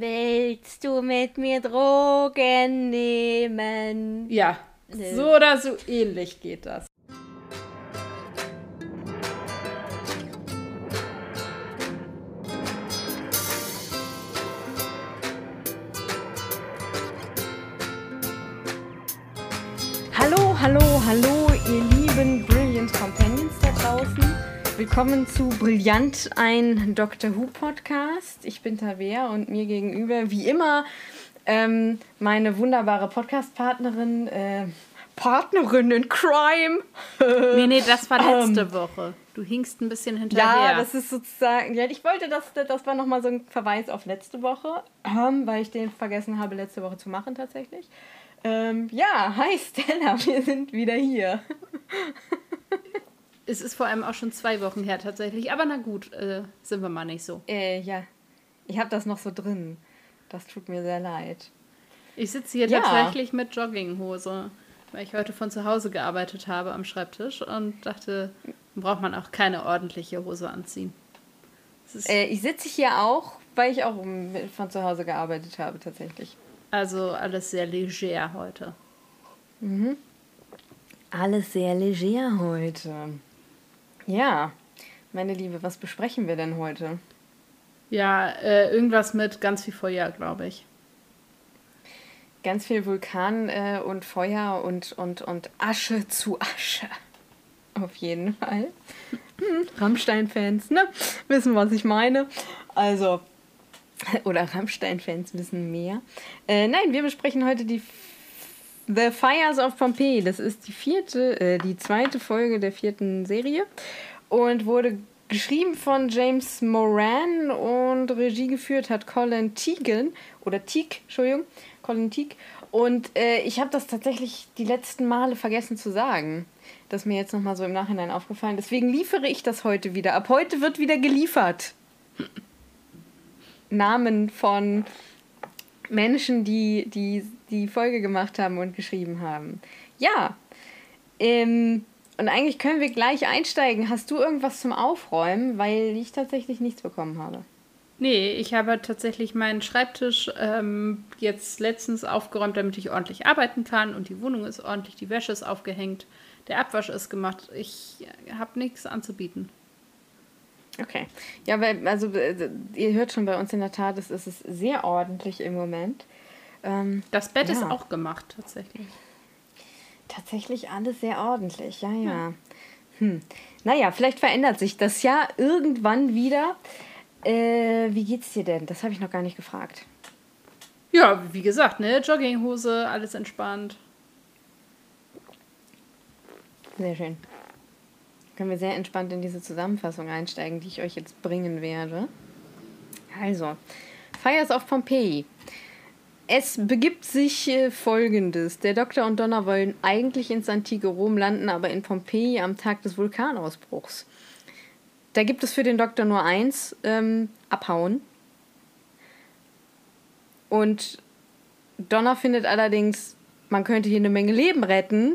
Willst du mit mir Drogen nehmen? Ja, so oder so ähnlich geht das. Willkommen zu Brillant, ein Doctor Who Podcast. Ich bin Tavea und mir gegenüber, wie immer, ähm, meine wunderbare Podcast-Partnerin, äh, Partnerin in Crime. Nee, nee, das war letzte Ähm. Woche. Du hingst ein bisschen hinterher. Ja, das ist sozusagen. Ja, ich wollte, das, das war nochmal so ein Verweis auf letzte Woche, ähm, weil ich den vergessen habe, letzte Woche zu machen tatsächlich. Ähm, ja, hi Stella, wir sind wieder hier. Es ist vor allem auch schon zwei Wochen her tatsächlich. Aber na gut, äh, sind wir mal nicht so. Äh, ja, ich habe das noch so drin. Das tut mir sehr leid. Ich sitze hier Ja. tatsächlich mit Jogginghose, weil ich heute von zu Hause gearbeitet habe am Schreibtisch und dachte, braucht man auch keine ordentliche Hose anziehen. Äh, ich sitze hier auch, weil ich auch von zu Hause gearbeitet habe tatsächlich. also alles sehr leger heute. Alles sehr leger heute. Ja, meine Liebe, was besprechen wir denn heute? Ja, äh, irgendwas mit ganz viel Feuer, glaube ich. Ganz viel Vulkan äh, und Feuer und, und, und Asche zu Asche. Auf jeden Fall. Hm, Rammstein-Fans, ne? Wissen, was ich meine. Also, oder Rammstein-Fans wissen mehr. Äh, nein, wir besprechen heute die The Fires of Pompeii. Das ist die vierte, äh, die zweite Folge der vierten Serie und wurde geschrieben von James Moran und Regie geführt hat Colin Teagan oder Teague, Entschuldigung, Colin Teague. Und äh, ich habe das tatsächlich die letzten Male vergessen zu sagen. Das ist mir jetzt nochmal so im Nachhinein aufgefallen. Deswegen liefere ich das heute wieder. Ab heute wird wieder geliefert. Namen von Menschen, die, die die Folge gemacht haben und geschrieben haben. Ja. Ähm, und eigentlich können wir gleich einsteigen. Hast du irgendwas zum Aufräumen? Weil ich tatsächlich nichts bekommen habe. Nee, ich habe tatsächlich meinen Schreibtisch ähm, jetzt letztens aufgeräumt, damit ich ordentlich arbeiten kann und die Wohnung ist ordentlich, die Wäsche ist aufgehängt, der Abwasch ist gemacht. Ich habe nichts anzubieten. Okay. Ja, weil, also, äh, ihr hört schon bei uns in der Tat, es ist sehr ordentlich im Moment. Ähm, Das Bett ist Ja. auch gemacht, tatsächlich. tatsächlich alles sehr ordentlich, ja, ja. Hm. Naja, vielleicht verändert sich das ja irgendwann wieder. Äh, wie geht's dir denn? Das habe ich noch gar nicht gefragt. Ja, wie gesagt, ne, Jogginghose, alles entspannt. Sehr schön. Können wir sehr entspannt in diese Zusammenfassung einsteigen, die ich euch jetzt bringen werde. Also, Fires of Pompeii. Es begibt sich äh, folgendes. Der Doktor und Donna wollen eigentlich ins antike Rom landen, aber in Pompeji am Tag des Vulkanausbruchs. Da gibt es für den Doktor nur eins, ähm, abhauen. Und Donna findet allerdings, man könnte hier eine Menge Leben retten.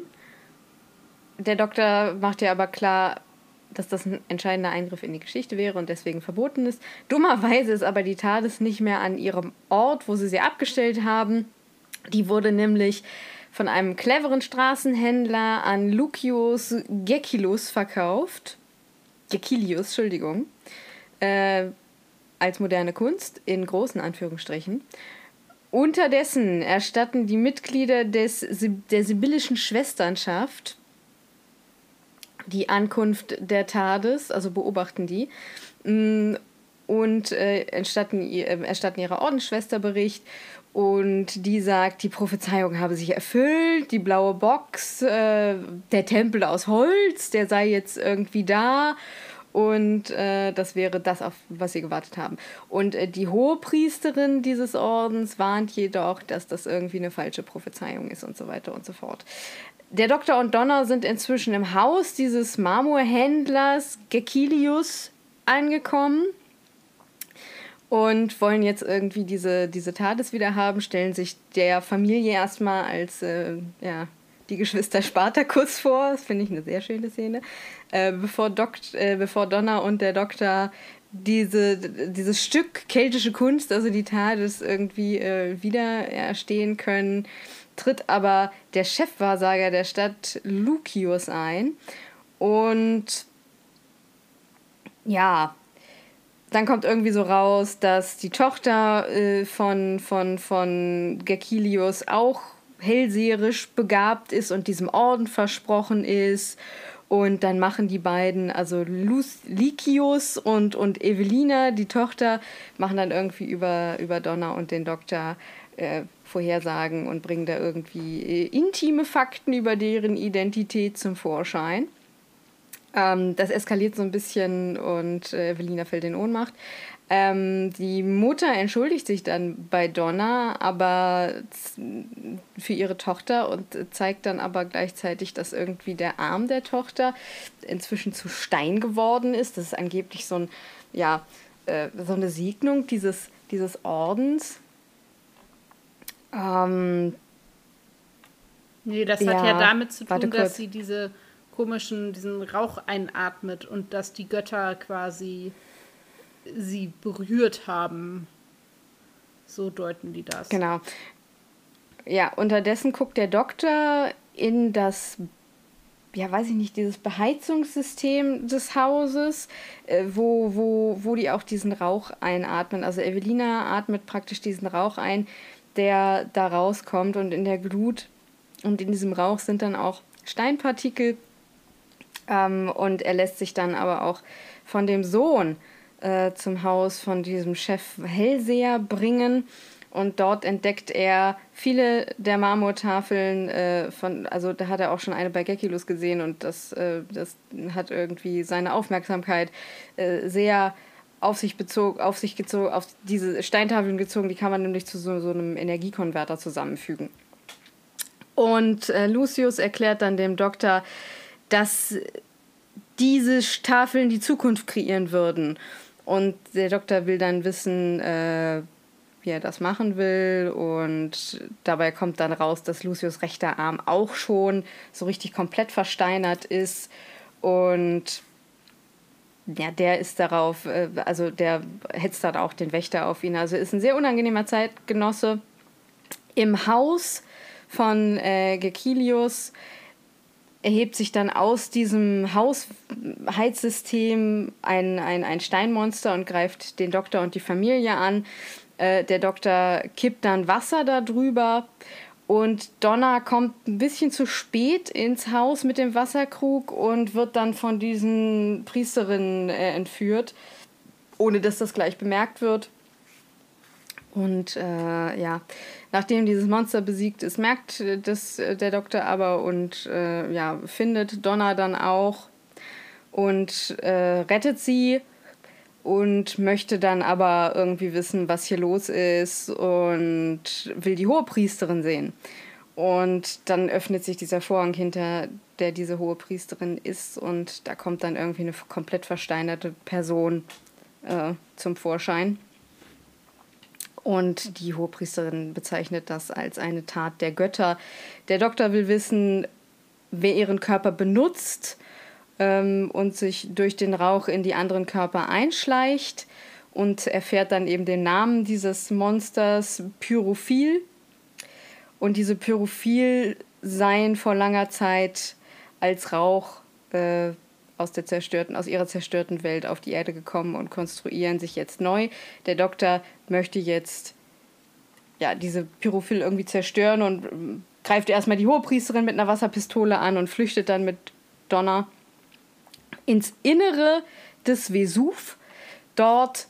Der Doktor macht ja aber klar, dass das ein entscheidender Eingriff in die Geschichte wäre und deswegen verboten ist. Dummerweise ist aber die TARDIS nicht mehr an ihrem Ort, wo sie sie abgestellt haben. Die wurde nämlich von einem cleveren Straßenhändler an Lucius Gekilus verkauft. Gekilius, Entschuldigung. Äh, als moderne Kunst, in großen Anführungsstrichen. Unterdessen erstatten die Mitglieder des, der sibyllischen Schwesternschaft die Ankunft der TARDIS, also beobachten die, mm, und äh, erstatten, äh, erstatten ihrer Ordensschwester Bericht. Und die sagt, die Prophezeiung habe sich erfüllt, die blaue Box, äh, der Tempel aus Holz, der sei jetzt irgendwie da. Und äh, das wäre das, auf was sie gewartet haben. Und äh, die Hohepriesterin dieses Ordens warnt jedoch, dass das irgendwie eine falsche Prophezeiung ist und so weiter und so fort. Der Doktor und Donner sind inzwischen im Haus dieses Marmorhändlers Gekilius angekommen und wollen jetzt irgendwie diese, diese TARDIS wieder haben, stellen sich der Familie erstmal als äh, ja, die Geschwister Spartacus vor. Das finde ich eine sehr schöne Szene. Äh, bevor, Dokt, äh, bevor Donna und der Doktor diese, dieses Stück keltische Kunst, also die TARDIS irgendwie äh, wieder erstehen können, tritt aber der Chefwahrsager der Stadt Lucius ein. Und ja, dann kommt irgendwie so raus, dass die Tochter äh, von, von, von Gekilius auch hellseherisch begabt ist und diesem Orden versprochen ist. Und dann machen die beiden, also Lykius und, und Evelina, die Tochter, machen dann irgendwie über, über Donner und den Doktor äh, Vorhersagen und bringen da irgendwie äh, intime Fakten über deren Identität zum Vorschein. Ähm, das eskaliert so ein bisschen und äh, Evelina fällt in Ohnmacht. Ähm, die Mutter entschuldigt sich dann bei Donna, aber für ihre Tochter und zeigt dann aber gleichzeitig, dass irgendwie der Arm der Tochter inzwischen zu Stein geworden ist. Das ist angeblich so ein, ja, äh, so eine Segnung dieses, dieses Ordens. Ähm, nee, das ja, hat ja damit zu tun, dass sie diese komischen, diesen Rauch einatmet und dass die Götter quasi sie berührt haben. So deuten die das. Genau. Ja, unterdessen guckt der Doktor in das, ja, weiß ich nicht, dieses Beheizungssystem des Hauses, äh, wo, wo, wo die auch diesen Rauch einatmen. Also Evelina atmet praktisch diesen Rauch ein, der da rauskommt und in der Glut und in diesem Rauch sind dann auch Steinpartikel ähm, und er lässt sich dann aber auch von dem Sohn äh, zum Haus von diesem Chef Hellseher bringen. Und dort entdeckt er viele der Marmortafeln äh, von, also da hat er auch schon eine bei Gekilus gesehen und das, äh, das hat irgendwie seine Aufmerksamkeit äh, sehr auf sich bezogen, auf sich gezogen, auf diese Steintafeln gezogen, die kann man nämlich zu so, so einem Energiekonverter zusammenfügen. Und äh, Lucius erklärt dann dem Doktor, dass diese Tafeln die Zukunft kreieren würden. Und der Doktor will dann wissen, äh, wie er das machen will. Und dabei kommt dann raus, dass Lucius rechter Arm auch schon so richtig komplett versteinert ist. Und ja, der ist darauf, äh, also der hetzt dann auch den Wächter auf ihn. Also ist ein sehr unangenehmer Zeitgenosse. Im Haus von äh, Gekilius erhebt sich dann aus diesem Hausheizsystem ein, ein, ein Steinmonster und greift den Doktor und die Familie an. Äh, der Doktor kippt dann Wasser darüber und Donna kommt ein bisschen zu spät ins Haus mit dem Wasserkrug und wird dann von diesen Priesterinnen äh, entführt, ohne dass das gleich bemerkt wird. Und äh, ja, nachdem dieses Monster besiegt ist, merkt das äh, der Doktor aber und äh, ja, findet Donna dann auch und äh, rettet sie und möchte dann aber irgendwie wissen, was hier los ist und will die Hohepriesterin sehen. Und dann öffnet sich dieser Vorhang hinter der diese Hohepriesterin ist und da kommt dann irgendwie eine komplett versteinerte Person äh, zum Vorschein. Und die Hohepriesterin bezeichnet das als eine Tat der Götter. Der Doktor will wissen, wer ihren Körper benutzt ähm, und sich durch den Rauch in die anderen Körper einschleicht und erfährt dann eben den Namen dieses Monsters Pyrophil. Und diese Pyrophil seien vor langer Zeit als Rauch äh, aus der zerstörten, aus ihrer zerstörten Welt auf die Erde gekommen und konstruieren sich jetzt neu. Der Doktor möchte jetzt ja diese Pyrophil irgendwie zerstören und ähm, greift erstmal die Hohepriesterin mit einer Wasserpistole an und flüchtet dann mit Donner ins Innere des Vesuv. Dort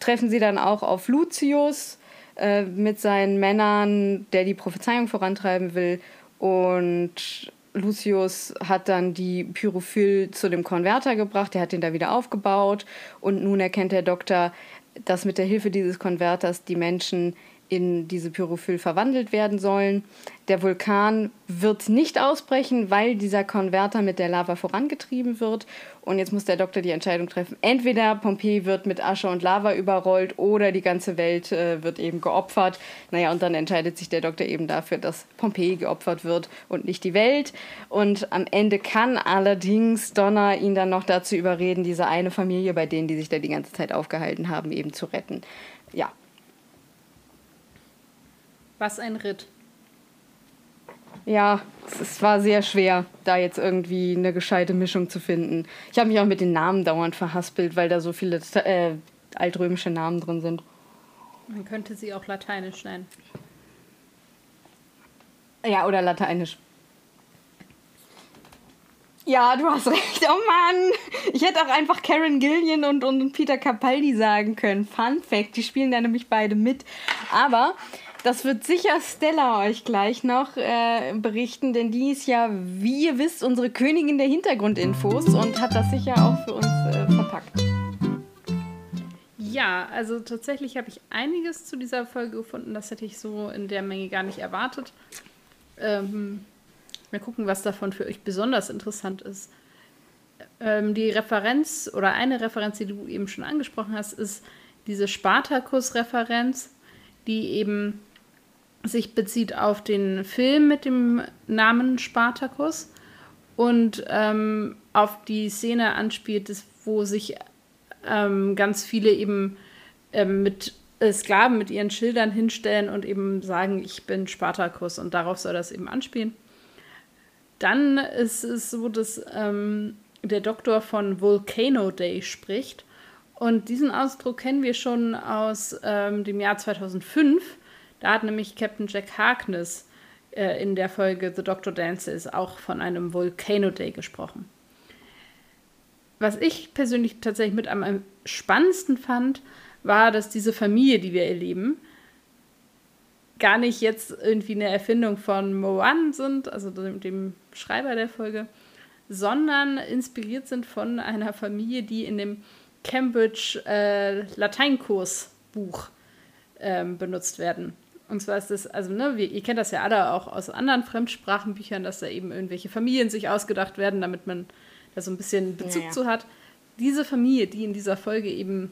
treffen sie dann auch auf Lucius äh, mit seinen Männern, der die Prophezeiung vorantreiben will. Und Lucius hat dann die Pyrophil zu dem Konverter gebracht, der hat den da wieder aufgebaut und nun erkennt der Doktor, dass mit der Hilfe dieses Konverters die Menschen in diese Pyrophyll verwandelt werden sollen. Der Vulkan wird nicht ausbrechen, weil dieser Konverter mit der Lava vorangetrieben wird. Und jetzt muss der Doktor die Entscheidung treffen. Entweder Pompeji wird mit Asche und Lava überrollt oder die ganze Welt äh, wird eben geopfert. Naja, und dann entscheidet sich der Doktor eben dafür, dass Pompeji geopfert wird und nicht die Welt. Und am Ende kann allerdings Donner ihn dann noch dazu überreden, diese eine Familie, bei denen die sich da die ganze Zeit aufgehalten haben, eben zu retten. Ja, was ein Ritt. Ja, es war sehr schwer, da jetzt irgendwie eine gescheite Mischung zu finden. Ich habe mich auch mit den Namen dauernd verhaspelt, weil da so viele äh, altrömische Namen drin sind. Man könnte sie auch lateinisch nennen. Ja, oder lateinisch. Ja, du hast recht. Oh Mann! Ich hätte auch einfach Karen Gillian und, und Peter Capaldi sagen können. Fun Fact, die spielen da nämlich beide mit. Aber das wird sicher Stella euch gleich noch äh, berichten, denn die ist ja, wie ihr wisst, unsere Königin der Hintergrundinfos und hat das sicher auch für uns äh, verpackt. Ja, also tatsächlich habe ich einiges zu dieser Folge gefunden. Das hätte ich so in der Menge gar nicht erwartet. Ähm, mal gucken, was davon für euch besonders interessant ist. Ähm, die Referenz oder eine Referenz, die du eben schon angesprochen hast, ist diese Spartacus-Referenz, die eben sich bezieht auf den Film mit dem Namen Spartacus und ähm, auf die Szene anspielt, wo sich ähm, ganz viele eben ähm, mit äh, Sklaven mit ihren Schildern hinstellen und eben sagen, ich bin Spartacus und darauf soll das eben anspielen. Dann ist es so, dass ähm, der Doktor von Volcano Day spricht und diesen Ausdruck kennen wir schon aus ähm, dem Jahr 2005 da hat nämlich Captain Jack Harkness äh, in der Folge The Doctor Dances auch von einem Volcano Day gesprochen. Was ich persönlich tatsächlich mit am spannendsten fand, war, dass diese Familie, die wir erleben, gar nicht jetzt irgendwie eine Erfindung von Moan sind, also dem, dem Schreiber der Folge, sondern inspiriert sind von einer Familie, die in dem Cambridge äh, Lateinkursbuch ähm, benutzt werden. Und zwar ist das, also, ne, wir, ihr kennt das ja alle auch aus anderen Fremdsprachenbüchern, dass da eben irgendwelche Familien sich ausgedacht werden, damit man da so ein bisschen Bezug ja, ja. zu hat. Diese Familie, die in dieser Folge eben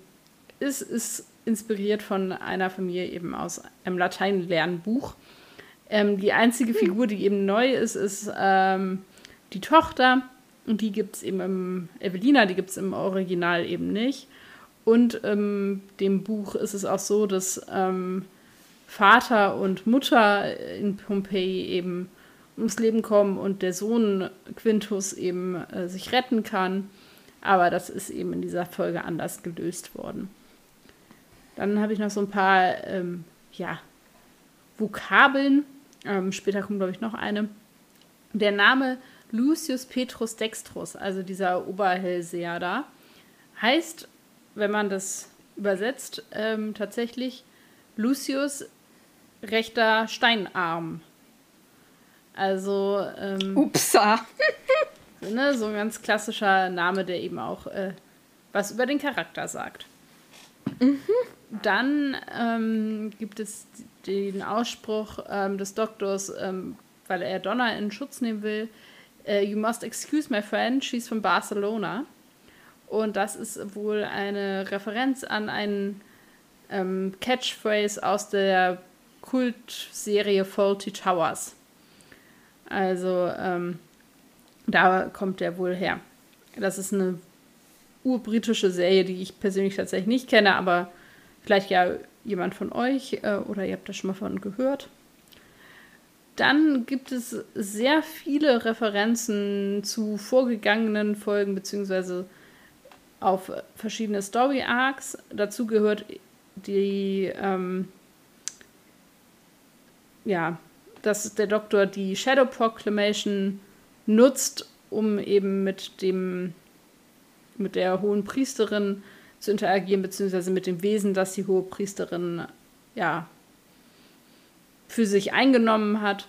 ist, ist inspiriert von einer Familie eben aus einem Lateinlernbuch. Ähm, die einzige hm. Figur, die eben neu ist, ist ähm, die Tochter. Und die gibt es eben im Evelina, die gibt es im Original eben nicht. Und ähm, dem Buch ist es auch so, dass ähm, Vater und Mutter in Pompeji eben ums Leben kommen und der Sohn Quintus eben äh, sich retten kann. Aber das ist eben in dieser Folge anders gelöst worden. Dann habe ich noch so ein paar ähm, ja, Vokabeln. Ähm, später kommt, glaube ich, noch eine. Der Name Lucius Petrus Dextrus, also dieser Oberhellseher da, heißt, wenn man das übersetzt, ähm, tatsächlich Lucius rechter Steinarm. Also. Ähm, Upsa! ne, so ein ganz klassischer Name, der eben auch äh, was über den Charakter sagt. Mhm. Dann ähm, gibt es den Ausspruch ähm, des Doktors, ähm, weil er Donna in Schutz nehmen will: uh, You must excuse my friend, she's from Barcelona. Und das ist wohl eine Referenz an einen ähm, Catchphrase aus der Kultserie Faulty Towers. Also ähm, da kommt der wohl her. Das ist eine urbritische Serie, die ich persönlich tatsächlich nicht kenne, aber vielleicht ja jemand von euch äh, oder ihr habt da schon mal von gehört. Dann gibt es sehr viele Referenzen zu vorgegangenen Folgen beziehungsweise auf verschiedene Story Arcs. Dazu gehört die ähm, ja, dass der Doktor die Shadow Proclamation nutzt, um eben mit dem mit der hohen Priesterin zu interagieren, beziehungsweise mit dem Wesen, das die hohe Priesterin ja für sich eingenommen hat.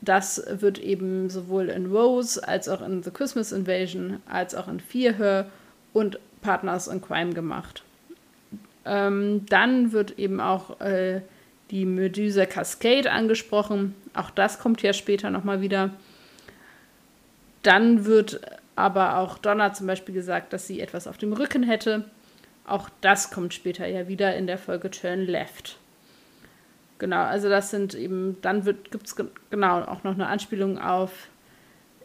Das wird eben sowohl in Rose als auch in The Christmas Invasion als auch in Fear Her und Partners in Crime gemacht. Ähm, dann wird eben auch äh, die Medusa Cascade angesprochen. Auch das kommt ja später nochmal wieder. Dann wird aber auch Donna zum Beispiel gesagt, dass sie etwas auf dem Rücken hätte. Auch das kommt später ja wieder in der Folge Turn Left. Genau, also das sind eben, dann gibt es genau auch noch eine Anspielung auf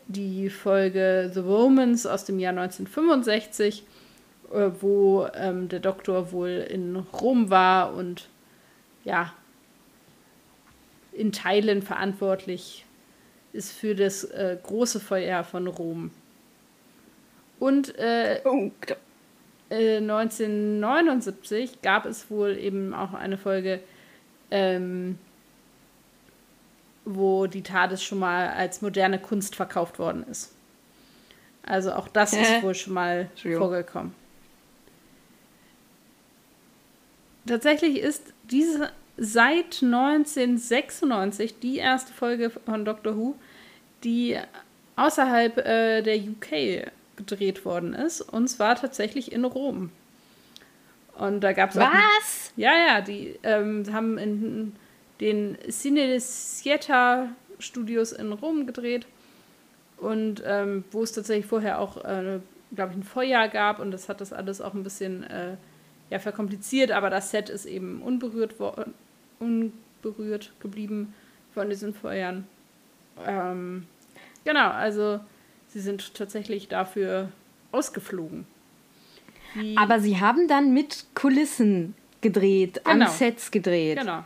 die Folge The Romans aus dem Jahr 1965, äh, wo ähm, der Doktor wohl in Rom war und ja, in Teilen verantwortlich ist für das äh, große Feuer von Rom. Und äh, oh, 1979 äh, gab es wohl eben auch eine Folge, ähm, wo die TARDIS schon mal als moderne Kunst verkauft worden ist. Also auch das ist wohl schon mal vorgekommen. Tatsächlich ist diese seit 1996 die erste Folge von Doctor Who, die außerhalb äh, der UK gedreht worden ist. Und zwar tatsächlich in Rom. Und da gab es auch. Was? ja, ja, die ähm, haben in den Cine Sieta Studios in Rom gedreht. Und ähm, wo es tatsächlich vorher auch, äh, glaube ich, ein Feuer gab. Und das hat das alles auch ein bisschen äh, ja, verkompliziert. Aber das Set ist eben unberührt, unberührt geblieben von diesen Feuern. Ähm, genau, also sie sind tatsächlich dafür ausgeflogen. Die Aber sie haben dann mit Kulissen gedreht, genau. an Sets gedreht. Genau.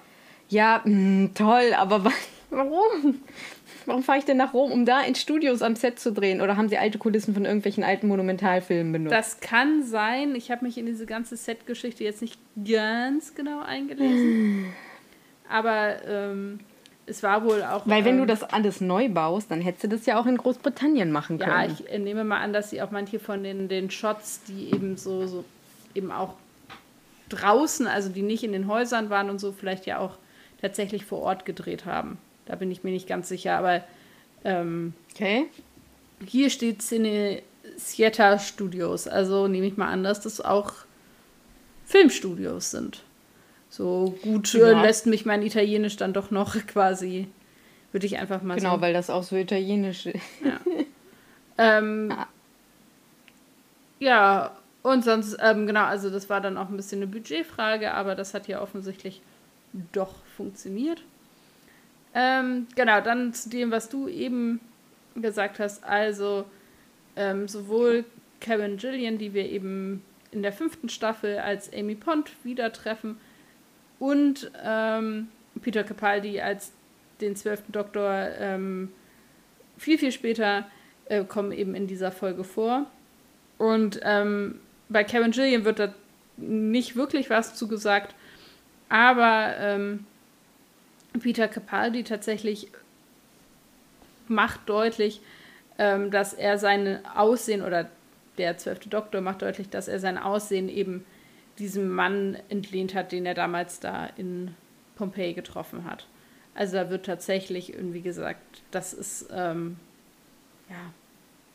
Ja, mh, hm, toll, aber warum? Warum fahre ich denn nach Rom, um da in Studios am Set zu drehen? Oder haben sie alte Kulissen von irgendwelchen alten Monumentalfilmen benutzt? Das kann sein. Ich habe mich in diese ganze Set-Geschichte jetzt nicht ganz genau eingelesen. Aber ähm, es war wohl auch. Weil wenn ähm, du das alles neu baust, dann hättest du das ja auch in Großbritannien machen können. Ja, ich äh, nehme mal an, dass sie auch manche von den, den Shots, die eben so, so eben auch draußen, also die nicht in den Häusern waren und so, vielleicht ja auch tatsächlich vor Ort gedreht haben. Da bin ich mir nicht ganz sicher, aber ähm, okay. hier steht Cine Sieta Studios, also nehme ich mal an, dass das auch Filmstudios sind. So gut ja. lässt mich mein Italienisch dann doch noch quasi, würde ich einfach mal genau, so. Genau, weil das auch so italienisch ist. Ja. ähm, ah. ja, und sonst, ähm, genau, also das war dann auch ein bisschen eine Budgetfrage, aber das hat ja offensichtlich doch funktioniert. Ähm, genau, dann zu dem, was du eben gesagt hast. Also ähm, sowohl Karen Gillian, die wir eben in der fünften Staffel als Amy Pond wieder treffen, und ähm, Peter Capaldi als den zwölften Doktor ähm, viel, viel später äh, kommen eben in dieser Folge vor. Und ähm, bei Kevin Gillian wird da nicht wirklich was zugesagt, aber ähm, Peter Capaldi tatsächlich macht deutlich, ähm, dass er sein Aussehen oder der zwölfte Doktor macht deutlich, dass er sein Aussehen eben diesem Mann entlehnt hat, den er damals da in Pompeji getroffen hat. Also da wird tatsächlich irgendwie gesagt, das ist ähm, ja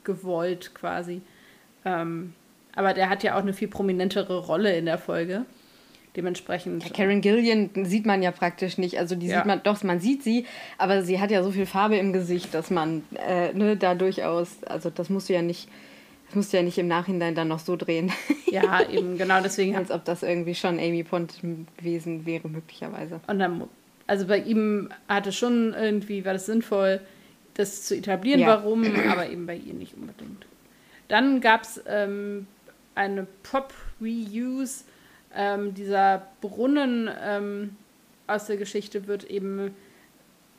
gewollt quasi. Ähm, aber der hat ja auch eine viel prominentere Rolle in der Folge. Dementsprechend. Ja, Karen Gillian sieht man ja praktisch nicht. Also die ja. sieht man, doch, man sieht sie, aber sie hat ja so viel Farbe im Gesicht, dass man äh, ne, da durchaus, also das musst du ja nicht das musst du ja nicht im Nachhinein dann noch so drehen. Ja, eben, genau deswegen. Als ob das irgendwie schon Amy Pond gewesen wäre, möglicherweise. Und dann, also bei ihm hatte schon irgendwie, war das sinnvoll, das zu etablieren, ja. warum, aber eben bei ihr nicht unbedingt. Dann gab es ähm, eine Pop-Reuse. Ähm, dieser Brunnen ähm, aus der Geschichte wird eben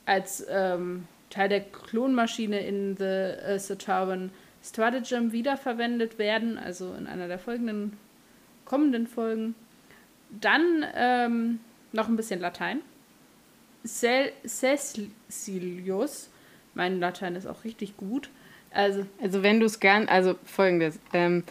als ähm, Teil der Klonmaschine in The uh, Saturn Stratagem wiederverwendet werden, also in einer der folgenden, kommenden Folgen. Dann ähm, noch ein bisschen Latein. Cecilius, mein Latein ist auch richtig gut. Also, also wenn du es gern, also folgendes, ähm,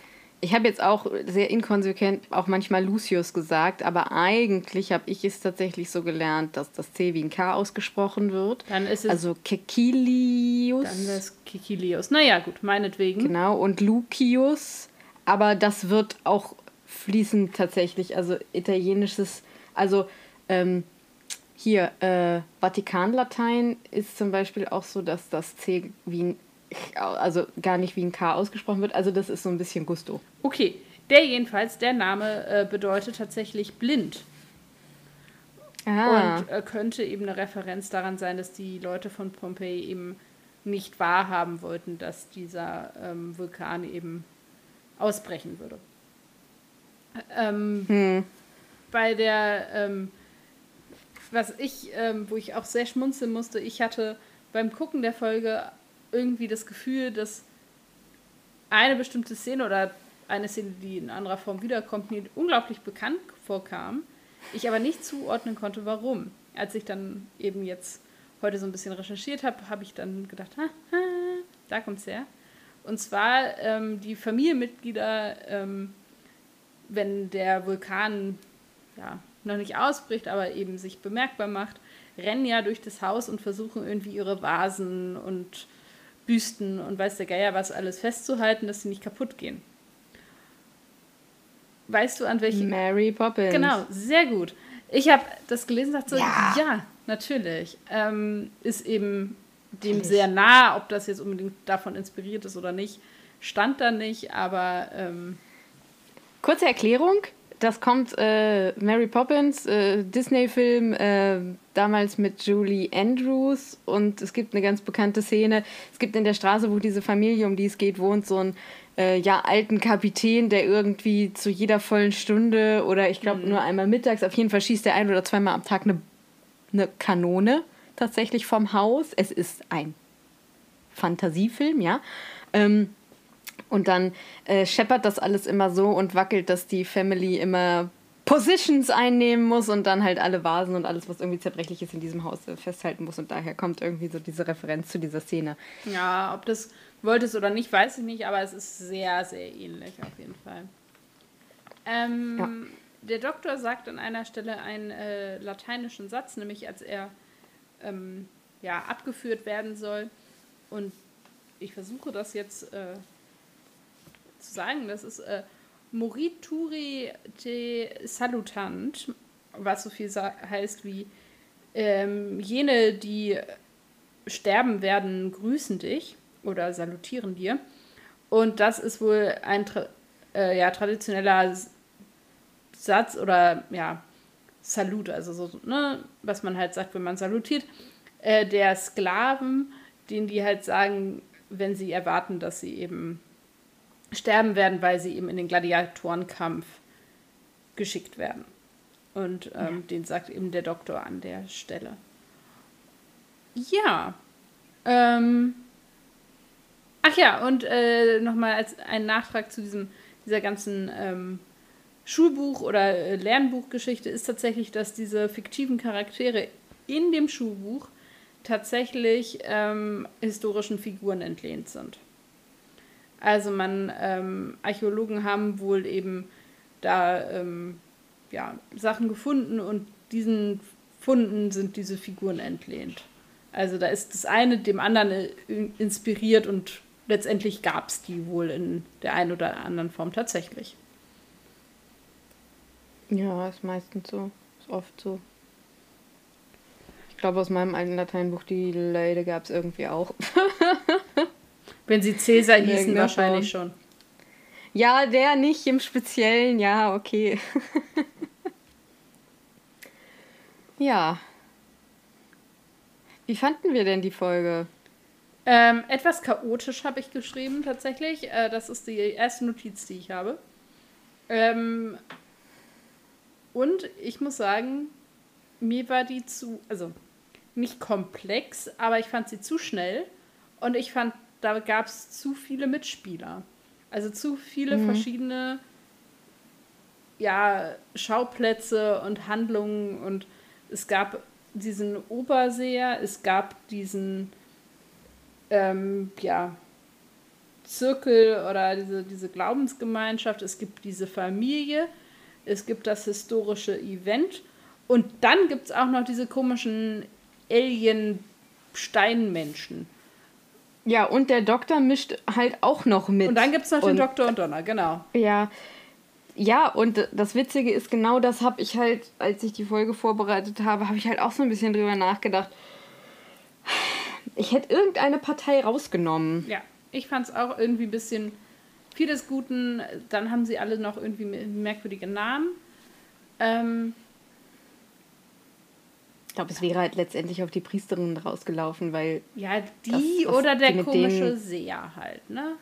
ich habe jetzt auch sehr inkonsequent auch manchmal Lucius gesagt, aber eigentlich habe ich es tatsächlich so gelernt, dass das C wie ein K ausgesprochen wird. Dann ist es. Also Kekilius. Dann das Kekilius. Naja, gut, meinetwegen. Genau, und Lucius. Aber das wird auch fließend tatsächlich, also italienisches, also ähm, hier, äh, Vatikanlatein ist zum Beispiel auch so, dass das C wie ein, also gar nicht wie ein K ausgesprochen wird. Also das ist so ein bisschen Gusto. Okay, der jedenfalls, der Name äh, bedeutet tatsächlich blind. Ah. Und äh, könnte eben eine Referenz daran sein, dass die Leute von Pompeji eben nicht wahrhaben wollten, dass dieser ähm, Vulkan eben ausbrechen würde. Ähm, hm. Bei der, ähm, was ich, ähm, wo ich auch sehr schmunzeln musste, ich hatte beim Gucken der Folge irgendwie das Gefühl, dass eine bestimmte Szene oder eine Szene, die in anderer Form wiederkommt, mir unglaublich bekannt vorkam, ich aber nicht zuordnen konnte, warum. Als ich dann eben jetzt heute so ein bisschen recherchiert habe, habe ich dann gedacht, ha, ha, da es her. Und zwar ähm, die Familienmitglieder, ähm, wenn der Vulkan ja, noch nicht ausbricht, aber eben sich bemerkbar macht, rennen ja durch das Haus und versuchen irgendwie ihre Vasen und Büsten und weiß der Geier was alles festzuhalten, dass sie nicht kaputt gehen. Weißt du, an welchen. Mary Poppins. Genau, sehr gut. Ich habe das gelesen und dachte so, ja, ja natürlich. Ähm, ist eben dem sehr nah, ob das jetzt unbedingt davon inspiriert ist oder nicht, stand da nicht, aber. Ähm Kurze Erklärung: Das kommt äh, Mary Poppins, äh, Disney-Film, äh, damals mit Julie Andrews und es gibt eine ganz bekannte Szene. Es gibt in der Straße, wo diese Familie, um die es geht, wohnt, so ein äh, ja, alten Kapitän, der irgendwie zu jeder vollen Stunde oder ich glaube mhm. nur einmal mittags, auf jeden Fall schießt er ein oder zweimal am Tag eine, eine Kanone tatsächlich vom Haus. Es ist ein Fantasiefilm, ja. Ähm, und dann äh, scheppert das alles immer so und wackelt, dass die Family immer Positions einnehmen muss und dann halt alle Vasen und alles, was irgendwie zerbrechlich ist in diesem Haus äh, festhalten muss. Und daher kommt irgendwie so diese Referenz zu dieser Szene. Ja, ob das wolltest oder nicht, weiß ich nicht, aber es ist sehr, sehr ähnlich auf jeden Fall. Ähm, ja. Der Doktor sagt an einer Stelle einen äh, lateinischen Satz, nämlich als er ähm, ja, abgeführt werden soll. Und ich versuche das jetzt äh, zu sagen. Das ist äh, Morituri te salutant, was so viel heißt wie ähm, jene, die sterben werden, grüßen dich oder salutieren dir. Und das ist wohl ein äh, ja, traditioneller Satz oder ja, Salut, also so, ne, was man halt sagt, wenn man salutiert, äh, der Sklaven, denen die halt sagen, wenn sie erwarten, dass sie eben sterben werden, weil sie eben in den Gladiatorenkampf geschickt werden. Und ähm, ja. den sagt eben der Doktor an der Stelle. Ja. Ähm. Ach ja, und äh, nochmal als ein Nachtrag zu diesem, dieser ganzen ähm, Schulbuch- oder äh, Lernbuchgeschichte ist tatsächlich, dass diese fiktiven Charaktere in dem Schulbuch tatsächlich ähm, historischen Figuren entlehnt sind. Also man, ähm, Archäologen haben wohl eben da ähm, ja, Sachen gefunden und diesen Funden sind diese Figuren entlehnt. Also da ist das eine dem anderen äh, inspiriert und letztendlich gab es die wohl in der einen oder anderen Form tatsächlich. Ja, ist meistens so. Ist oft so. Ich glaube, aus meinem alten Lateinbuch, die Leute gab es irgendwie auch. Wenn sie Cäsar hießen, wahrscheinlich schon. Ja, der nicht im Speziellen, ja, okay. ja. Wie fanden wir denn die Folge? Ähm, etwas chaotisch habe ich geschrieben, tatsächlich. Äh, das ist die erste Notiz, die ich habe. Ähm, und ich muss sagen, mir war die zu, also nicht komplex, aber ich fand sie zu schnell. Und ich fand da gab es zu viele Mitspieler. Also zu viele mhm. verschiedene ja, Schauplätze und Handlungen und es gab diesen Oberseher, es gab diesen ähm, ja, Zirkel oder diese, diese Glaubensgemeinschaft, es gibt diese Familie, es gibt das historische Event und dann gibt es auch noch diese komischen Alien-Steinmenschen. Ja, und der Doktor mischt halt auch noch mit. Und dann gibt es noch den Doktor und Donner, genau. Ja. ja, und das Witzige ist, genau das habe ich halt, als ich die Folge vorbereitet habe, habe ich halt auch so ein bisschen drüber nachgedacht. Ich hätte irgendeine Partei rausgenommen. Ja, ich fand es auch irgendwie ein bisschen viel des Guten. Dann haben sie alle noch irgendwie merkwürdige Namen. Ähm, ich glaube, es wäre halt letztendlich auf die Priesterin rausgelaufen, weil. Ja, die das, oder der komische Seher halt, ne?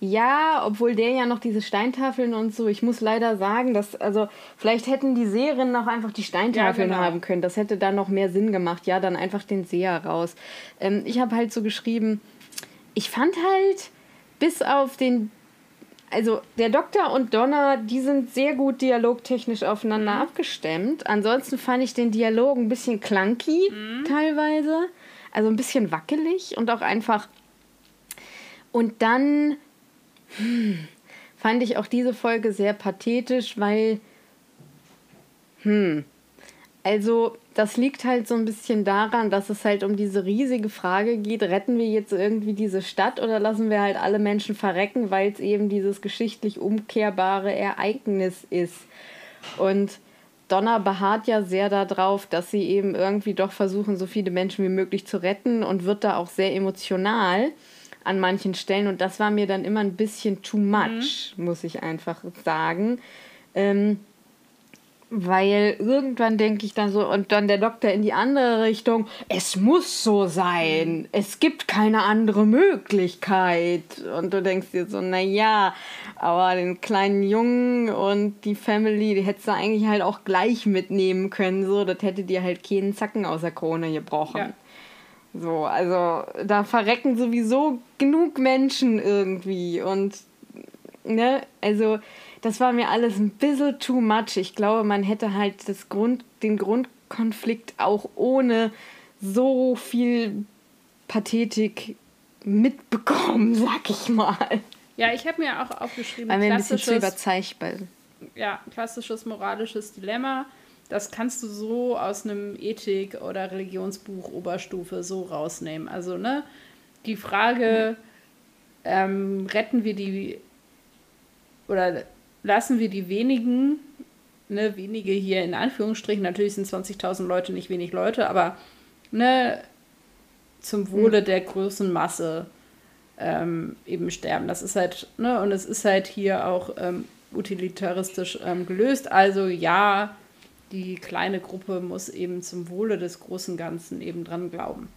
Ja, obwohl der ja noch diese Steintafeln und so. Ich muss leider sagen, dass, also, vielleicht hätten die Seherinnen auch einfach die Steintafeln ja, genau. haben können. Das hätte dann noch mehr Sinn gemacht. Ja, dann einfach den Seher raus. Ähm, ich habe halt so geschrieben, ich fand halt, bis auf den also der Doktor und Donna, die sind sehr gut dialogtechnisch aufeinander mhm. abgestimmt. Ansonsten fand ich den Dialog ein bisschen clunky mhm. teilweise. Also ein bisschen wackelig und auch einfach. Und dann hm, fand ich auch diese Folge sehr pathetisch, weil. Hm. Also das liegt halt so ein bisschen daran, dass es halt um diese riesige Frage geht, retten wir jetzt irgendwie diese Stadt oder lassen wir halt alle Menschen verrecken, weil es eben dieses geschichtlich umkehrbare Ereignis ist. Und Donna beharrt ja sehr darauf, dass sie eben irgendwie doch versuchen, so viele Menschen wie möglich zu retten und wird da auch sehr emotional an manchen Stellen. Und das war mir dann immer ein bisschen too much, mhm. muss ich einfach sagen. Ähm, weil irgendwann denke ich dann so, und dann der Doktor in die andere Richtung, es muss so sein, es gibt keine andere Möglichkeit. Und du denkst dir so, naja, aber den kleinen Jungen und die Family, die hättest du eigentlich halt auch gleich mitnehmen können. So, das hätte dir halt keinen Zacken aus der Krone gebrochen. Ja. So, also da verrecken sowieso genug Menschen irgendwie und ne, also das war mir alles ein bisschen too much. Ich glaube, man hätte halt das Grund, den Grundkonflikt auch ohne so viel Pathetik mitbekommen, sag ich mal. Ja, ich habe mir auch aufgeschrieben, Weil mir ein bisschen zu überzeichnbar. Ja, klassisches moralisches Dilemma. Das kannst du so aus einem Ethik- oder Religionsbuch Oberstufe so rausnehmen. Also, ne, die Frage, ähm, retten wir die oder lassen wir die wenigen, ne, wenige hier in Anführungsstrichen, natürlich sind 20.000 Leute nicht wenig Leute, aber ne, zum Wohle mhm. der großen Masse ähm, eben sterben. Das ist halt, ne, und es ist halt hier auch ähm, utilitaristisch ähm, gelöst. Also ja, die kleine Gruppe muss eben zum Wohle des großen Ganzen eben dran glauben.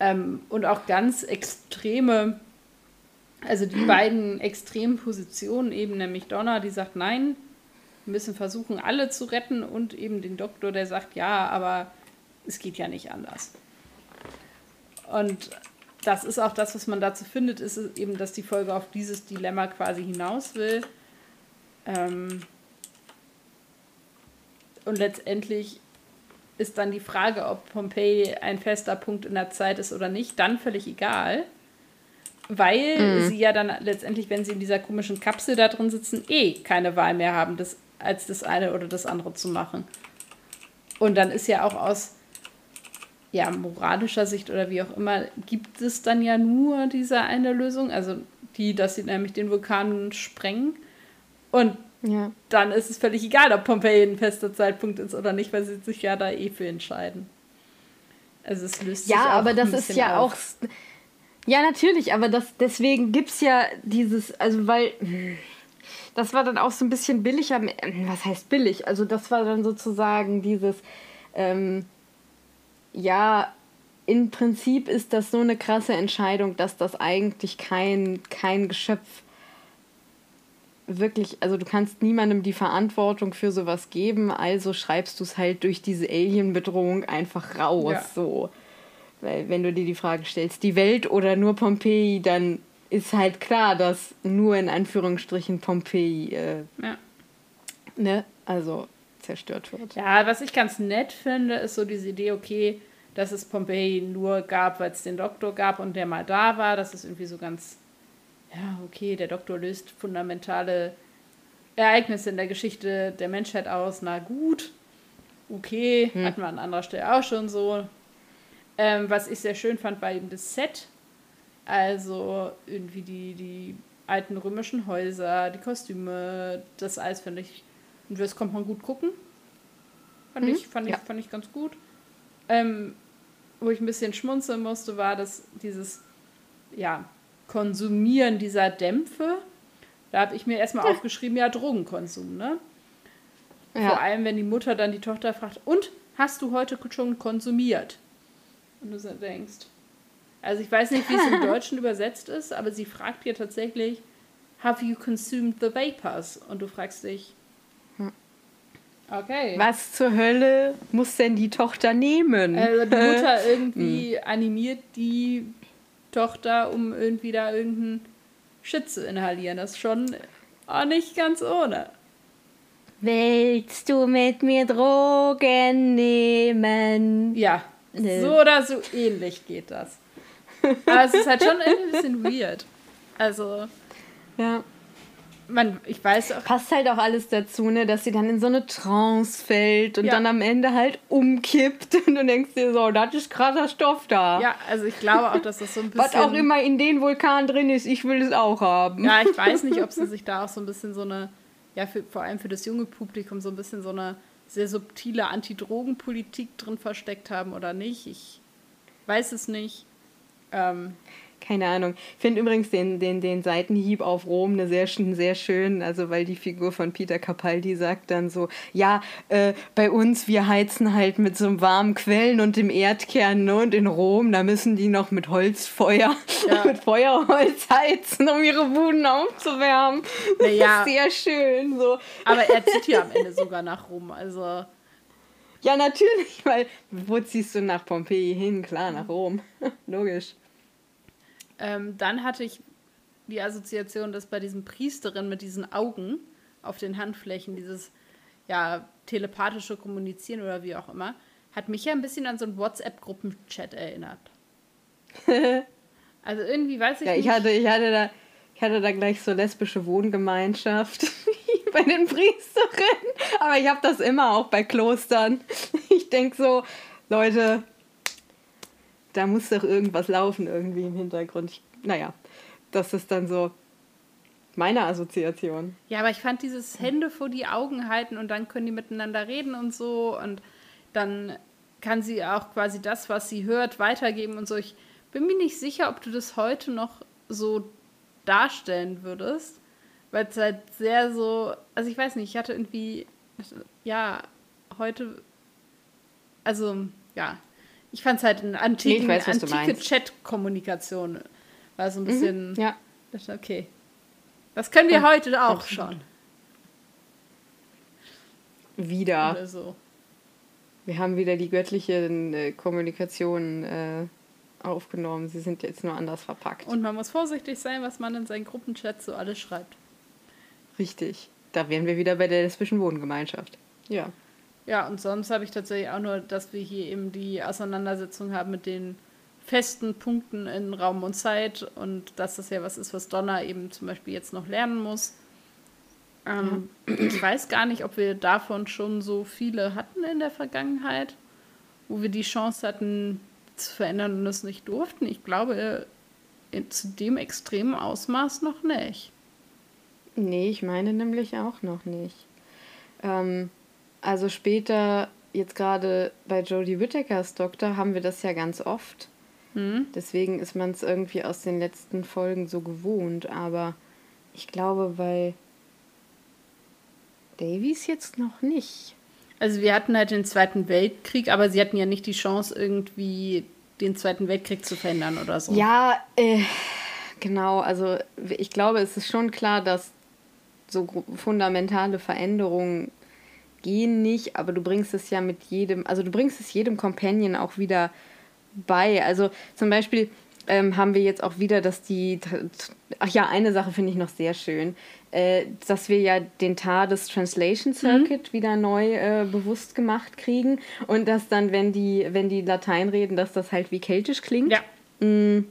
Ähm, und auch ganz extreme also die beiden extremen Positionen, eben nämlich Donna, die sagt, nein, müssen versuchen, alle zu retten, und eben den Doktor, der sagt, ja, aber es geht ja nicht anders. Und das ist auch das, was man dazu findet, ist eben, dass die Folge auf dieses Dilemma quasi hinaus will. Ähm und letztendlich ist dann die Frage, ob Pompeji ein fester Punkt in der Zeit ist oder nicht, dann völlig egal weil mhm. sie ja dann letztendlich, wenn sie in dieser komischen Kapsel da drin sitzen, eh keine Wahl mehr haben, das, als das eine oder das andere zu machen. Und dann ist ja auch aus ja, moralischer Sicht oder wie auch immer, gibt es dann ja nur diese eine Lösung, also die, dass sie nämlich den Vulkan sprengen. Und ja. dann ist es völlig egal, ob Pompeji ein fester Zeitpunkt ist oder nicht, weil sie sich ja da eh für entscheiden. Also es löst ja, sich auch aber das ist ja auf. auch ja, natürlich, aber das, deswegen gibt es ja dieses, also weil, das war dann auch so ein bisschen billig, was heißt billig? Also das war dann sozusagen dieses, ähm, ja, im Prinzip ist das so eine krasse Entscheidung, dass das eigentlich kein, kein Geschöpf wirklich, also du kannst niemandem die Verantwortung für sowas geben, also schreibst du es halt durch diese Alien-Bedrohung einfach raus, ja. so. Weil wenn du dir die Frage stellst, die Welt oder nur Pompeji, dann ist halt klar, dass nur in Anführungsstrichen Pompeji äh, ja. ne, also zerstört wird. Ja, was ich ganz nett finde, ist so diese Idee, okay, dass es Pompeji nur gab, weil es den Doktor gab und der mal da war. Das ist irgendwie so ganz, ja, okay, der Doktor löst fundamentale Ereignisse in der Geschichte der Menschheit aus. Na gut, okay, hm. hatten wir an anderer Stelle auch schon so. Ähm, was ich sehr schön fand, war eben das Set. Also irgendwie die, die alten römischen Häuser, die Kostüme, das alles finde ich. Und das kommt man gut gucken. Fand, mhm. ich, fand, ja. ich, fand ich ganz gut. Ähm, wo ich ein bisschen schmunzeln musste, war, dass dieses ja, Konsumieren dieser Dämpfe, da habe ich mir erstmal ja. aufgeschrieben, ja, Drogenkonsum, ne? Ja. Vor allem, wenn die Mutter dann die Tochter fragt, und hast du heute schon konsumiert? Und du denkst. Also ich weiß nicht, wie es im Deutschen übersetzt ist, aber sie fragt dir tatsächlich, have you consumed the vapors? Und du fragst dich, hm. okay. Was zur Hölle muss denn die Tochter nehmen? Also die Mutter irgendwie hm. animiert die Tochter, um irgendwie da irgendeinen Shit zu inhalieren. Das ist schon auch nicht ganz ohne. Willst du mit mir Drogen nehmen? Ja, nee. so oder so ähnlich geht das. Aber es ist halt schon ein bisschen weird. Also. Ja man, ich weiß auch. Passt halt auch alles dazu, ne, dass sie dann in so eine Trance fällt und ja. dann am Ende halt umkippt und du denkst dir so, das ist krasser Stoff da. Ja, also ich glaube auch, dass das so ein bisschen. Was auch immer in den Vulkan drin ist, ich will es auch haben. Ja, ich weiß nicht, ob sie sich da auch so ein bisschen so eine, ja, für, vor allem für das junge Publikum so ein bisschen so eine sehr subtile Anti-Drogen-Politik drin versteckt haben oder nicht. Ich weiß es nicht. Ähm, keine Ahnung. Ich finde übrigens den, den, den Seitenhieb auf Rom eine sehr, sehr schön, also weil die Figur von Peter Capaldi sagt dann so, ja, äh, bei uns, wir heizen halt mit so einem warmen Quellen und dem Erdkern ne? und in Rom, da müssen die noch mit Holzfeuer, ja. mit Feuerholz heizen, um ihre Buden aufzuwärmen. Naja. Das ist sehr schön. So. Aber er zieht ja am Ende sogar nach Rom, also... Ja, natürlich, weil wo ziehst du nach Pompeji hin? Klar, nach Rom. Logisch. Ähm, dann hatte ich die Assoziation, dass bei diesen Priesterinnen mit diesen Augen auf den Handflächen, dieses ja, telepathische Kommunizieren oder wie auch immer, hat mich ja ein bisschen an so einen WhatsApp-Gruppenchat erinnert. also irgendwie weiß ich ja, nicht. Ich hatte, ich, hatte da, ich hatte da gleich so lesbische Wohngemeinschaft bei den Priesterinnen. Aber ich habe das immer auch bei Klostern. Ich denke so, Leute, da muss doch irgendwas laufen irgendwie im Hintergrund. Ich, naja, das ist dann so meine Assoziation. Ja, aber ich fand dieses Hände vor die Augen halten und dann können die miteinander reden und so und dann kann sie auch quasi das, was sie hört, weitergeben und so. Ich bin mir nicht sicher, ob du das heute noch so darstellen würdest, weil es halt sehr so, also ich weiß nicht, ich hatte irgendwie, ja, heute, also ja, ich fand es halt eine antiken, nee, weiß, antike Chat-Kommunikation. War so ein mhm, bisschen. Mhm, ja. Okay. Das können wir ja, heute auch schon. Wieder. Oder so. Wir haben wieder die göttliche äh, Kommunikation äh, aufgenommen. Sie sind jetzt nur anders verpackt. Und man muss vorsichtig sein, was man in seinen Gruppenchat so alles schreibt. Richtig. Da wären wir wieder bei der lesbischen Wohngemeinschaft. Ja. Ja, und sonst habe ich tatsächlich auch nur, dass wir hier eben die Auseinandersetzung haben mit den festen Punkten in Raum und Zeit und dass das ja was ist, was Donna eben zum Beispiel jetzt noch lernen muss. Ähm, ja. Ich weiß gar nicht, ob wir davon schon so viele hatten in der Vergangenheit, wo wir die Chance hatten zu verändern und es nicht durften. Ich glaube, in, zu dem extremen Ausmaß noch nicht. Nee, ich meine nämlich auch noch nicht. Ähm, also später, jetzt gerade bei Jodie Whittakers Doktor, haben wir das ja ganz oft. Mhm. Deswegen ist man es irgendwie aus den letzten Folgen so gewohnt. Aber ich glaube, bei Davies jetzt noch nicht. Also wir hatten halt den Zweiten Weltkrieg, aber sie hatten ja nicht die Chance, irgendwie den Zweiten Weltkrieg zu verändern oder so. Ja, äh, genau. Also ich glaube, es ist schon klar, dass so fundamentale Veränderungen gehen nicht, aber du bringst es ja mit jedem, also du bringst es jedem Companion auch wieder bei. Also zum Beispiel ähm, haben wir jetzt auch wieder, dass die, ach ja, eine Sache finde ich noch sehr schön, äh, dass wir ja den TARDIS Translation Circuit mhm. wieder neu äh, bewusst gemacht kriegen und dass dann, wenn die, wenn die Latein reden, dass das halt wie keltisch klingt. Ja. Mhm.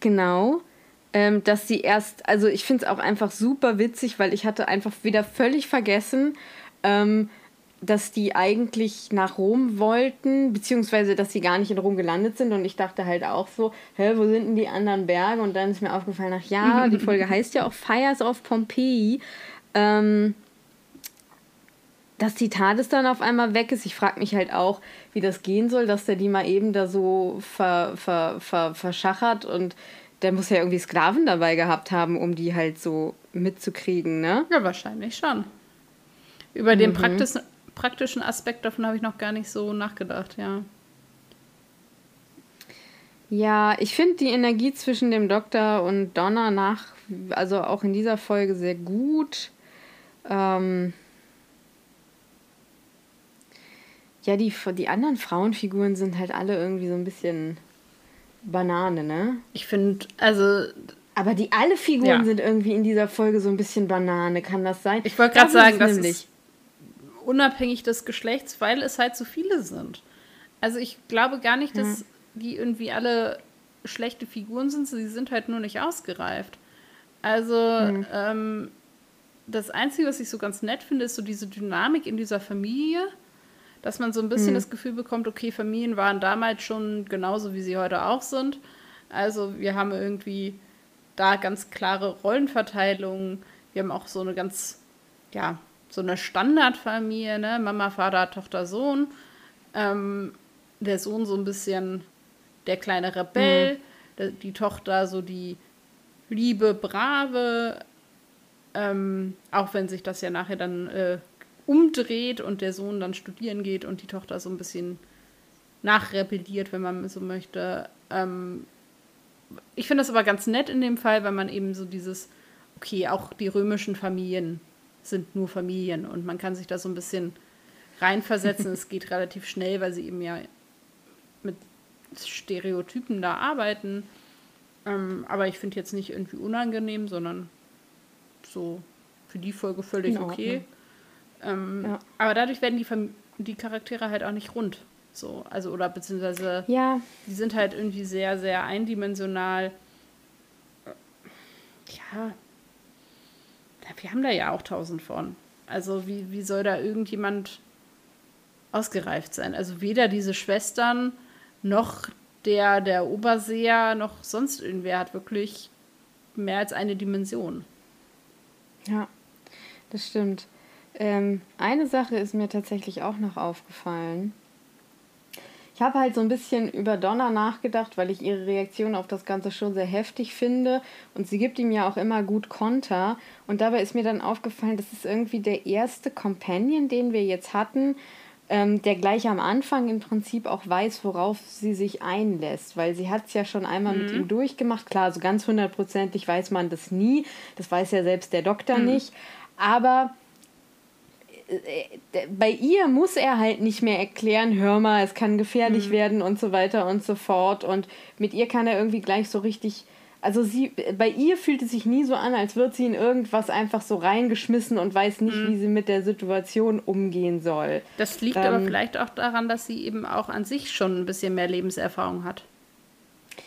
Genau ähm, dass sie erst, also ich finde es auch einfach super witzig, weil ich hatte einfach wieder völlig vergessen, ähm, dass die eigentlich nach Rom wollten, beziehungsweise dass sie gar nicht in Rom gelandet sind. Und ich dachte halt auch so, hä, wo sind denn die anderen Berge? Und dann ist mir aufgefallen, ach ja, die Folge heißt ja auch Fires of Pompeii. Ähm, dass die TARDIS dann auf einmal weg ist. Ich frage mich halt auch, wie das gehen soll, dass der die mal eben da so ver, ver, ver, verschachert und der muss ja irgendwie Sklaven dabei gehabt haben, um die halt so mitzukriegen, ne? Ja, wahrscheinlich schon. Über den mhm. praktischen, praktischen Aspekt davon habe ich noch gar nicht so nachgedacht, ja. Ja, ich finde die Energie zwischen dem Doktor und Donna nach, also auch in dieser Folge sehr gut. Ähm ja, die, die anderen Frauenfiguren sind halt alle irgendwie so ein bisschen Banane, ne? Ich finde, also. Aber die alle Figuren ja. sind irgendwie in dieser Folge so ein bisschen Banane, kann das sein? Ich wollte gerade sagen, das ist unabhängig des Geschlechts, weil es halt so viele sind. Also ich glaube gar nicht, dass ja. die irgendwie alle schlechte Figuren sind, sie sind halt nur nicht ausgereift. Also mhm. ähm, das Einzige, was ich so ganz nett finde, ist so diese Dynamik in dieser Familie, dass man so ein bisschen mhm. das Gefühl bekommt, okay, Familien waren damals schon genauso, wie sie heute auch sind. Also wir haben irgendwie da ganz klare Rollenverteilungen. Wir haben auch so eine ganz, ja, so eine Standardfamilie, ne? Mama, Vater, Tochter, Sohn. Ähm, der Sohn so ein bisschen der kleine Rebell, mhm. die Tochter so die liebe, brave, ähm, auch wenn sich das ja nachher dann äh, umdreht und der Sohn dann studieren geht und die Tochter so ein bisschen nachrebelliert, wenn man so möchte. Ähm, ich finde das aber ganz nett in dem Fall, weil man eben so dieses, okay, auch die römischen Familien sind nur Familien und man kann sich da so ein bisschen reinversetzen. es geht relativ schnell, weil sie eben ja mit Stereotypen da arbeiten. Ähm, aber ich finde jetzt nicht irgendwie unangenehm, sondern so für die Folge völlig okay. Ähm, ja. Aber dadurch werden die, die Charaktere halt auch nicht rund. So, also, oder beziehungsweise ja. die sind halt irgendwie sehr, sehr eindimensional. Ja, wir haben da ja auch tausend von. Also wie, wie soll da irgendjemand ausgereift sein? Also weder diese Schwestern noch der, der Oberseher noch sonst irgendwer hat wirklich mehr als eine Dimension. Ja, das stimmt. Ähm, eine Sache ist mir tatsächlich auch noch aufgefallen. Ich habe halt so ein bisschen über Donna nachgedacht, weil ich ihre Reaktion auf das Ganze schon sehr heftig finde. Und sie gibt ihm ja auch immer gut Konter. Und dabei ist mir dann aufgefallen, das ist irgendwie der erste Companion, den wir jetzt hatten, ähm, der gleich am Anfang im Prinzip auch weiß, worauf sie sich einlässt. Weil sie hat es ja schon einmal mhm. mit ihm durchgemacht. Klar, so ganz hundertprozentig weiß man das nie. Das weiß ja selbst der Doktor mhm. nicht. Aber bei ihr muss er halt nicht mehr erklären, hör mal, es kann gefährlich mhm. werden und so weiter und so fort. Und mit ihr kann er irgendwie gleich so richtig. Also sie, bei ihr fühlt es sich nie so an, als würde sie in irgendwas einfach so reingeschmissen und weiß nicht, mhm. wie sie mit der Situation umgehen soll. Das liegt ähm, aber vielleicht auch daran, dass sie eben auch an sich schon ein bisschen mehr Lebenserfahrung hat.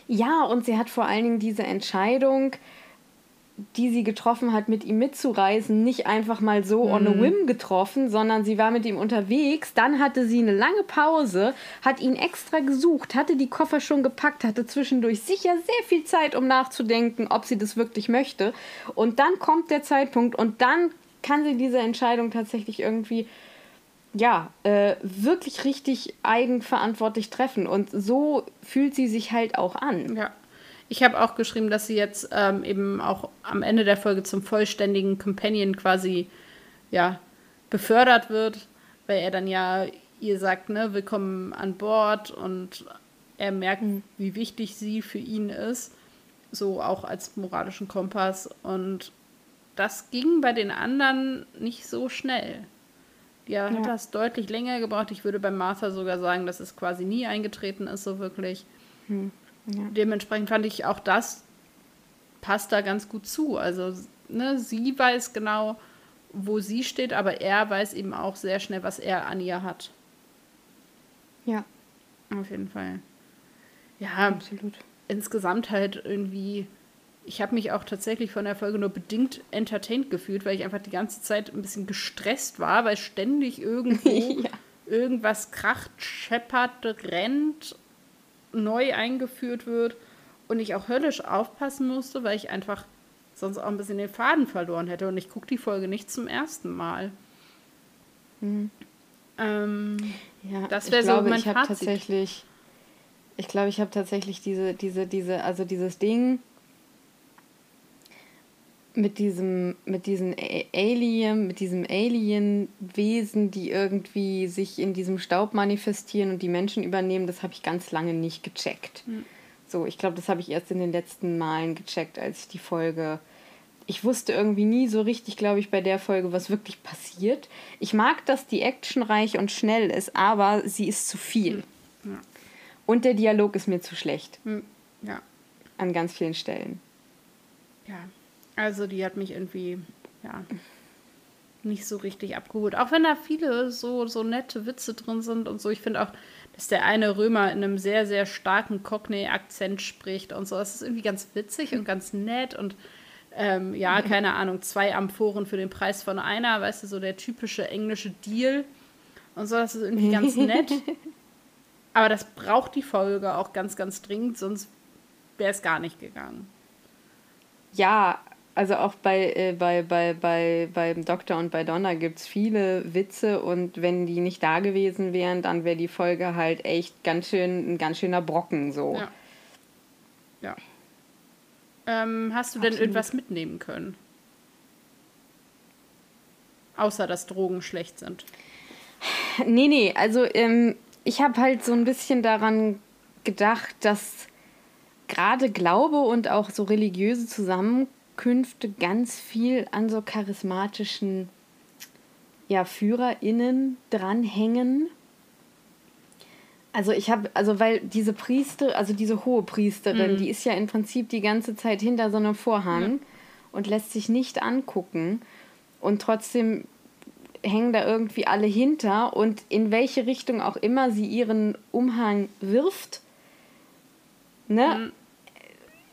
Ja, und sie hat vor allen Dingen diese Entscheidung, die sie getroffen hat, mit ihm mitzureisen, nicht einfach mal so mhm. on a mhm. whim getroffen, sondern sie war mit ihm unterwegs. Dann hatte sie eine lange Pause, hat ihn extra gesucht, hatte die Koffer schon gepackt, hatte zwischendurch sicher sehr viel Zeit, um nachzudenken, ob sie das wirklich möchte. Und dann kommt der Zeitpunkt und dann kann sie diese Entscheidung tatsächlich irgendwie ja, äh, wirklich richtig eigenverantwortlich treffen. Und so fühlt sie sich halt auch an. Ja. Ich habe auch geschrieben, dass sie jetzt ähm, eben auch am Ende der Folge zum vollständigen Companion quasi ja, befördert wird, weil er dann ja ihr sagt, ne, willkommen an Bord und er merkt, mhm. wie wichtig sie für ihn ist, so auch als moralischen Kompass. Und das ging bei den anderen nicht so schnell. Ja, ja. hat das deutlich länger gebraucht. Ich würde bei Martha sogar sagen, dass es quasi nie eingetreten ist, so wirklich. Mhm. Ja. Dementsprechend fand ich auch das passt da ganz gut zu. Also, ne, sie weiß genau, wo sie steht, aber er weiß eben auch sehr schnell, was er an ihr hat. Ja. Auf jeden Fall. Ja, absolut. Insgesamt halt irgendwie ich habe mich auch tatsächlich von der Folge nur bedingt entertained gefühlt, weil ich einfach die ganze Zeit ein bisschen gestresst war, weil ständig irgendwo ja. irgendwas kracht, scheppert, rennt, neu eingeführt wird und ich auch höllisch aufpassen musste, weil ich einfach sonst auch ein bisschen den Faden verloren hätte. Und ich gucke die Folge nicht zum ersten Mal. Mhm. Ähm, ja, das wäre so mein ich Fazit. Tatsächlich, ich glaube, ich habe tatsächlich diese, diese, diese, also dieses Ding mit diesem, mit diesen Alien, mit diesem Alien-Wesen, die irgendwie sich in diesem Staub manifestieren und die Menschen übernehmen, das habe ich ganz lange nicht gecheckt. Mhm. So, ich glaube, das habe ich erst in den letzten Malen gecheckt, als ich die Folge. Ich wusste irgendwie nie so richtig, glaube ich, bei der Folge, was wirklich passiert. Ich mag, dass die Action reich und schnell ist, aber sie ist zu viel. Hm, ja. Und der Dialog ist mir zu schlecht. Hm, ja. An ganz vielen Stellen. Ja, also die hat mich irgendwie, ja, nicht so richtig abgeholt. Auch wenn da viele so, so nette Witze drin sind und so. Ich finde auch, dass der eine Römer in einem sehr, sehr starken Cockney-Akzent spricht und so. Das ist irgendwie ganz witzig und ganz nett und ähm, ja, keine Ahnung, zwei Amphoren für den Preis von einer, weißt du, so der typische englische Deal und so. Das ist irgendwie ganz nett. Aber das braucht die Folge auch ganz, ganz dringend, sonst wäre es gar nicht gegangen. Ja, also auch bei, äh, bei, bei, bei, beim Doktor und bei Donna gibt es viele Witze und wenn die nicht da gewesen wären, dann wäre die Folge halt echt ganz schön ein ganz schöner Brocken so. Ja. ja. Ähm, hast du Absolut. denn irgendwas mitnehmen können? Außer dass Drogen schlecht sind. Nee, nee, also ähm, ich habe halt so ein bisschen daran gedacht, dass gerade Glaube und auch so religiöse Zusammenkunft Künfte ganz viel an so charismatischen ja, FührerInnen dranhängen. Also ich habe, also weil diese Priester, also diese hohe Priesterin, mhm. die ist ja im Prinzip die ganze Zeit hinter so einem Vorhang ja. und lässt sich nicht angucken. Und trotzdem hängen da irgendwie alle hinter und in welche Richtung auch immer sie ihren Umhang wirft, ne, mhm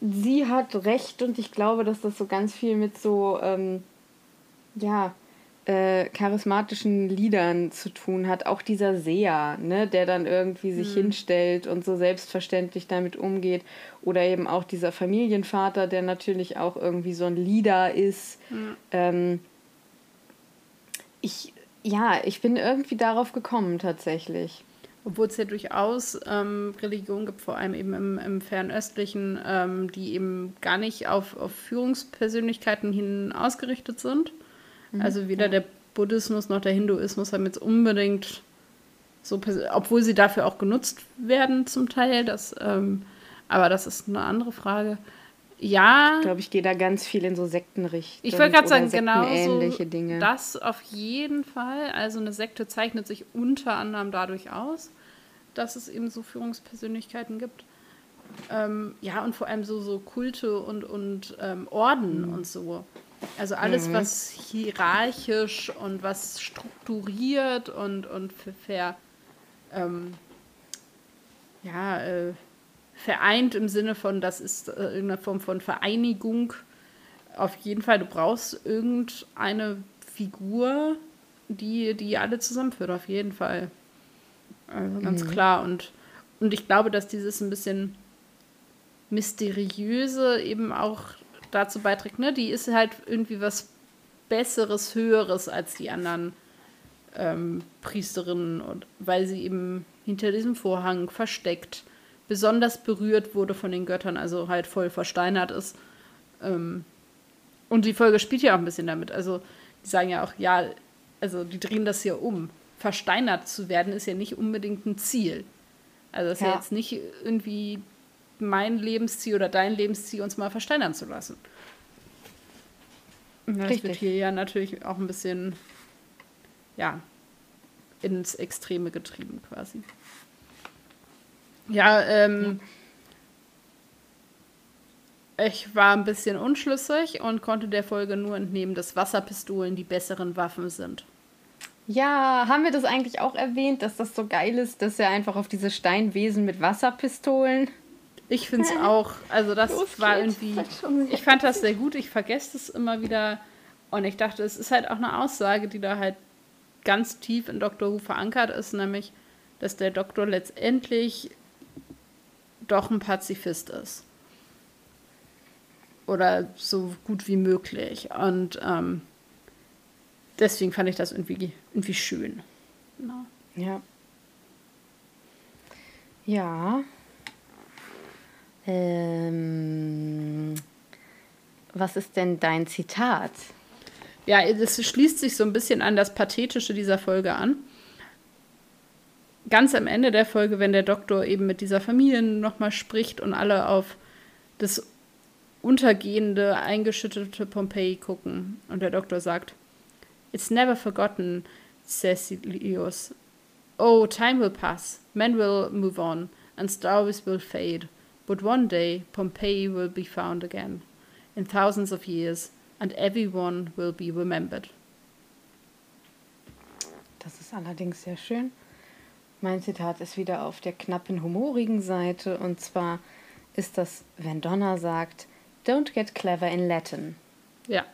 sie hat recht und ich glaube, dass das so ganz viel mit so, ähm, ja, äh, charismatischen Liedern zu tun hat. Auch dieser Seher, ne, der dann irgendwie sich mhm. hinstellt und so selbstverständlich damit umgeht. Oder eben auch dieser Familienvater, der natürlich auch irgendwie so ein Lieder ist. Mhm. Ähm, ich, ja, ich bin irgendwie darauf gekommen tatsächlich. Obwohl es ja durchaus ähm, Religionen gibt, vor allem eben im, im Fernöstlichen, ähm, die eben gar nicht auf, auf Führungspersönlichkeiten hin ausgerichtet sind. Mhm. Also weder der Buddhismus noch der Hinduismus haben jetzt unbedingt so, obwohl sie dafür auch genutzt werden zum Teil, das, ähm, aber das ist eine andere Frage. Ja. Ich glaube, ich gehe da ganz viel in so Sektenrichtungen. Ich wollte gerade sagen, genau so Dinge. das auf jeden Fall. Also eine Sekte zeichnet sich unter anderem dadurch aus, dass es eben so Führungspersönlichkeiten gibt. Ähm, ja, und vor allem so, so Kulte und, und ähm, Orden mhm. und so. Also alles, mhm. was hierarchisch und was strukturiert und, und für, für ähm, ja, äh, vereint im Sinne von, das ist äh, irgendeine Form von Vereinigung. Auf jeden Fall, du brauchst irgendeine Figur, die, die alle zusammenführt, auf jeden Fall. Also ganz mhm. klar. Und, und ich glaube, dass dieses ein bisschen mysteriöse eben auch dazu beiträgt, ne? Die ist halt irgendwie was Besseres, Höheres als die anderen ähm, Priesterinnen, und, weil sie eben hinter diesem Vorhang versteckt besonders berührt wurde von den Göttern, also halt voll versteinert ist. Ähm, und die Folge spielt ja auch ein bisschen damit. Also, die sagen ja auch, ja, also die drehen das hier um. Versteinert zu werden ist ja nicht unbedingt ein Ziel. Also, es ist ja. ja jetzt nicht irgendwie mein Lebensziel oder dein Lebensziel, uns mal versteinern zu lassen. Das Richtig. wird hier ja natürlich auch ein bisschen, ja, ins Extreme getrieben quasi. Ja, ähm, ich war ein bisschen unschlüssig und konnte der Folge nur entnehmen, dass Wasserpistolen die besseren Waffen sind. Ja, haben wir das eigentlich auch erwähnt, dass das so geil ist, dass er einfach auf diese Steinwesen mit Wasserpistolen. Ich finde es auch. Also das Los war irgendwie. Ich fand das sehr gut. Ich vergesse es immer wieder. Und ich dachte, es ist halt auch eine Aussage, die da halt ganz tief in Dr. Who verankert ist, nämlich, dass der Doktor letztendlich doch ein Pazifist ist. Oder so gut wie möglich. Und ähm, deswegen fand ich das irgendwie, irgendwie schön. Genau. Ja. Ja. Ähm, was ist denn dein Zitat? Ja, es schließt sich so ein bisschen an das Pathetische dieser Folge an. Ganz am Ende der Folge, wenn der Doktor eben mit dieser Familie nochmal spricht und alle auf das untergehende, eingeschüttete Pompeji gucken. Und der Doktor sagt, It's never forgotten, Cecilius. Oh, time will pass, men will move on, and stories will fade. But one day Pompeii will be found again, in thousands of years, and everyone will be remembered. Das ist allerdings sehr schön. Mein Zitat ist wieder auf der knappen humorigen Seite und zwar ist das, wenn Donna sagt, Don't get clever in Latin. Ja,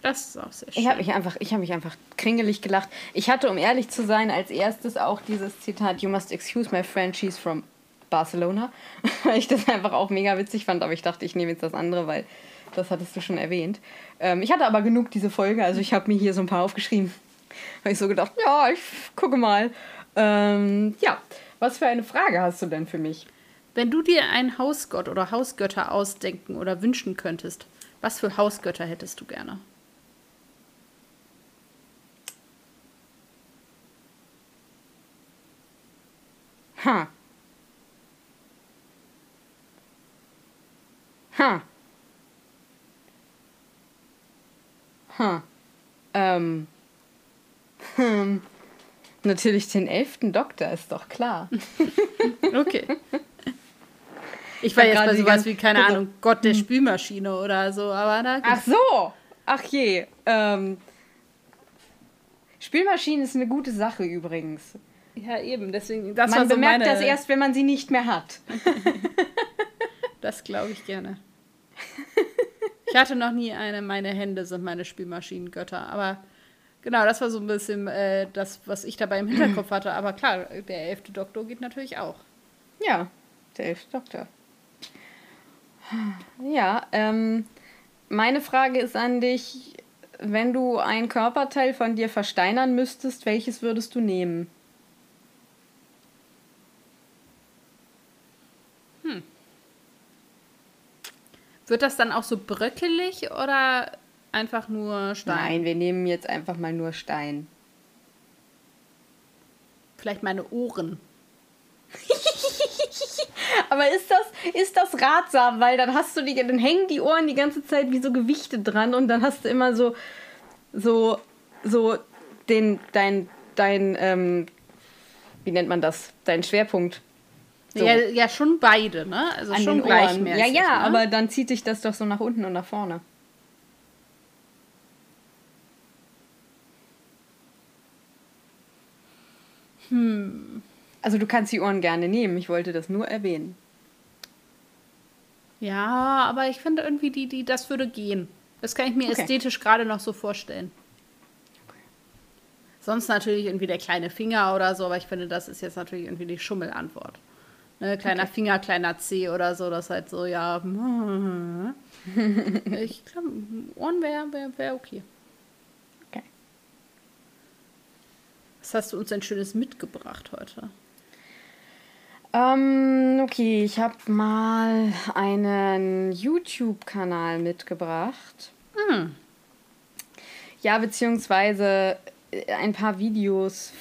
das ist auch sehr schön. Ich habe mich einfach, mich einfach kringelig gelacht. Ich hatte, um ehrlich zu sein, als erstes auch dieses Zitat: You must excuse my friend, she's from Barcelona, weil ich das einfach auch mega witzig fand, aber ich dachte, ich nehme jetzt das andere, weil das hattest du schon erwähnt. Ähm, ich hatte aber genug diese Folge, also ich habe mir hier so ein paar aufgeschrieben. Habe ich so gedacht, ja, ich gucke mal. Ähm, ja, was für eine Frage hast du denn für mich? Wenn du dir einen Hausgott oder Hausgötter ausdenken oder wünschen könntest, was für Hausgötter hättest du gerne? Ha. Ha. Ha. Ähm. Hm. Natürlich den elften Doktor, ist doch klar. okay. Ich war jetzt bei sowas wie, keine Ahnung, Gott der hm. Spülmaschine oder so, aber da. Ach so! Ach je. Ähm. Spülmaschine ist eine gute Sache übrigens. Ja, eben, deswegen. Das man so bemerkt meine... das erst, wenn man sie nicht mehr hat. das glaube ich gerne. Ich hatte noch nie eine, meine Hände sind meine Spielmaschinengötter, aber genau, das war so ein bisschen äh, das, was ich dabei im Hinterkopf hatte. Aber klar, der elfte Doktor geht natürlich auch. Ja, der elfte Doktor. Ja, ähm, meine Frage ist an dich, wenn du ein Körperteil von dir versteinern müsstest, welches würdest du nehmen? Wird das dann auch so bröckelig oder einfach nur Stein? Nein, wir nehmen jetzt einfach mal nur Stein. Vielleicht meine Ohren. Aber ist das, ist das ratsam? Weil dann hast du die, dann hängen die Ohren die ganze Zeit wie so Gewichte dran und dann hast du immer so, so, so den, dein, dein, ähm, wie nennt man das? Dein Schwerpunkt so. Ja, ja, schon beide, ne? Also An schon gleichmäßig. Ja, ja, ne? aber dann zieht sich das doch so nach unten und nach vorne. Hm. Also du kannst die Ohren gerne nehmen, ich wollte das nur erwähnen. Ja, aber ich finde irgendwie, die, die, das würde gehen. Das kann ich mir okay. ästhetisch gerade noch so vorstellen. Okay. Sonst natürlich irgendwie der kleine Finger oder so, aber ich finde, das ist jetzt natürlich irgendwie die Schummelantwort. Ne, kleiner okay. Finger, kleiner C oder so, das halt so, ja. ich glaube, Ohren wäre wär, wär. Okay. Was hast du uns denn Schönes mitgebracht heute? Ähm, okay, ich habe mal einen YouTube-Kanal mitgebracht. Hm. Ja, beziehungsweise ein paar Videos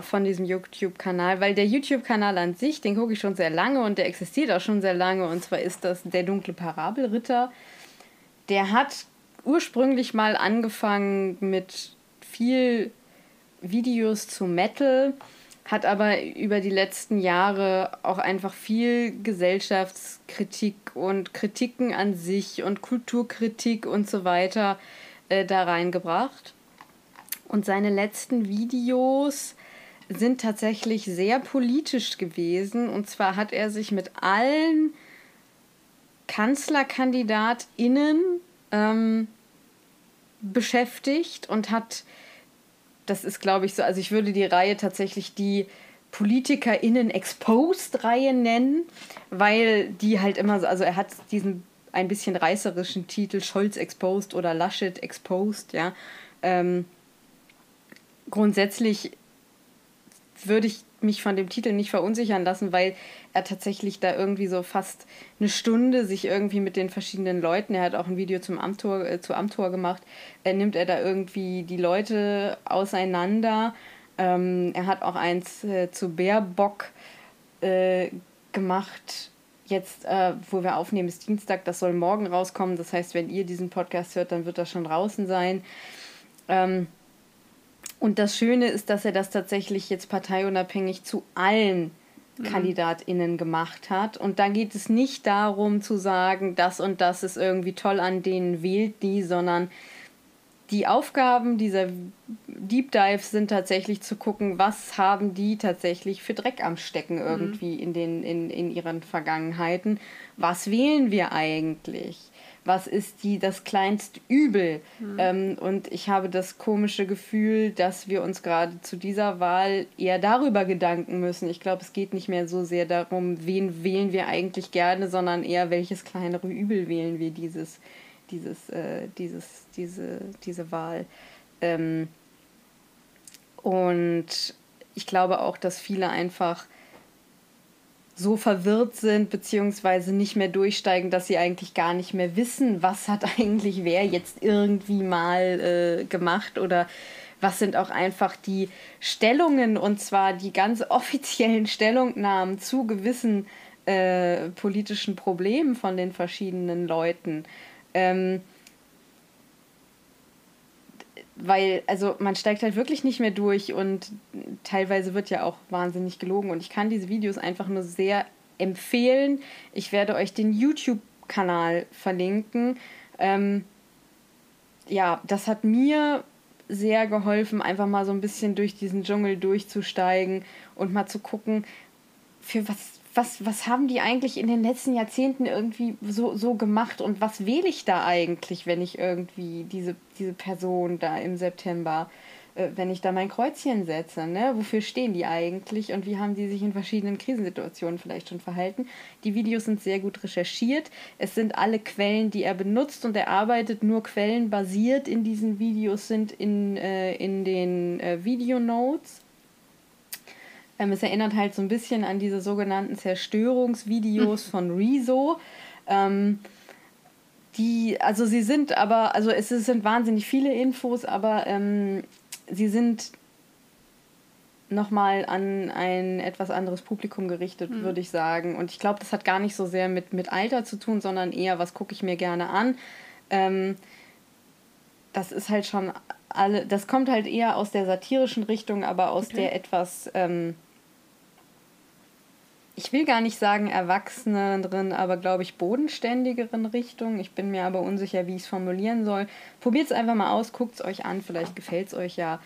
von diesem YouTube-Kanal, weil der YouTube-Kanal an sich, den gucke ich schon sehr lange und der existiert auch schon sehr lange. Und zwar ist das der dunkle Parabelritter. Der hat ursprünglich mal angefangen mit viel Videos zu Metal, hat aber über die letzten Jahre auch einfach viel Gesellschaftskritik und Kritiken an sich und Kulturkritik und so weiter äh, da reingebracht. Und seine letzten Videos sind tatsächlich sehr politisch gewesen. Und zwar hat er sich mit allen KanzlerkandidatInnen ähm, beschäftigt und hat, das ist glaube ich so, also ich würde die Reihe tatsächlich die PolitikerInnen Exposed-Reihe nennen, weil die halt immer so, also er hat diesen ein bisschen reißerischen Titel Scholz Exposed oder Laschet Exposed, ja. Ähm, grundsätzlich würde ich mich von dem Titel nicht verunsichern lassen, weil er tatsächlich da irgendwie so fast eine Stunde sich irgendwie mit den verschiedenen Leuten, er hat auch ein Video zum Amtor, äh, zu Amtor gemacht, äh, nimmt er da irgendwie die Leute auseinander. Ähm, er hat auch eins äh, zu Baerbock äh, gemacht. Jetzt, äh, wo wir aufnehmen, ist Dienstag, das soll morgen rauskommen. Das heißt, wenn ihr diesen Podcast hört, dann wird das schon draußen sein. Ähm, und das Schöne ist, dass er das tatsächlich jetzt parteiunabhängig zu allen. KandidatInnen gemacht hat. Und da geht es nicht darum zu sagen, das und das ist irgendwie toll an denen, wählt die, sondern die Aufgaben dieser Deep Dives sind tatsächlich zu gucken, was haben die tatsächlich für Dreck am Stecken mhm. irgendwie mhm. in, den, in, in ihren Vergangenheiten. Was wählen wir eigentlich? Was ist die, das kleinste Übel. Mhm. Ähm, und ich habe das komische Gefühl, dass wir uns gerade zu dieser Wahl eher darüber Gedanken müssen. Ich glaube, es geht nicht mehr so sehr darum, wen wählen wir eigentlich gerne, sondern eher, welches kleinere Übel wählen wir dieses, dieses, äh, dieses, diese, diese Wahl. Ähm, und ich glaube auch, dass viele einfach so verwirrt sind, beziehungsweise nicht mehr durchsteigen, dass sie eigentlich gar nicht mehr wissen, was hat eigentlich wer jetzt irgendwie mal äh, gemacht oder was sind auch einfach die Stellungen und zwar die ganz offiziellen Stellungnahmen zu gewissen äh, politischen Problemen von den verschiedenen Leuten. Ähm, weil, also man steigt halt wirklich nicht mehr durch und teilweise wird ja auch wahnsinnig gelogen und ich kann diese Videos einfach nur sehr empfehlen. Ich werde euch den YouTube-Kanal verlinken. Ähm, ja, das hat mir sehr geholfen, einfach mal so ein bisschen durch diesen Dschungel durchzusteigen und mal zu gucken, für was was, was haben die eigentlich in den letzten Jahrzehnten irgendwie so, so gemacht und was wähle ich da eigentlich, wenn ich irgendwie diese, diese Person da im September, äh, wenn ich da mein Kreuzchen setze, ne? Wofür stehen die eigentlich und wie haben die sich in verschiedenen Krisensituationen vielleicht schon verhalten? Die Videos sind sehr gut recherchiert. Es sind alle Quellen, die er benutzt und er arbeitet nur quellenbasiert in diesen Videos, sind in, äh, in den äh, Videonotes ähm, es erinnert halt so ein bisschen an diese sogenannten Zerstörungsvideos von Rezo. Ähm, die, also sie sind aber, also es sind wahnsinnig viele Infos, aber ähm, sie sind nochmal an ein etwas anderes Publikum gerichtet, mhm. würde ich sagen. Und ich glaube, das hat gar nicht so sehr mit, mit Alter zu tun, sondern eher, was gucke ich mir gerne an. Ähm, das ist halt schon alle, das kommt halt eher aus der satirischen Richtung, aber aus okay. der etwas ähm, ich will gar nicht sagen erwachseneren, aber glaube ich bodenständigeren Richtung. Ich bin mir aber unsicher, wie ich es formulieren soll. Probiert es einfach mal aus, guckt es euch an, vielleicht gefällt es euch ja.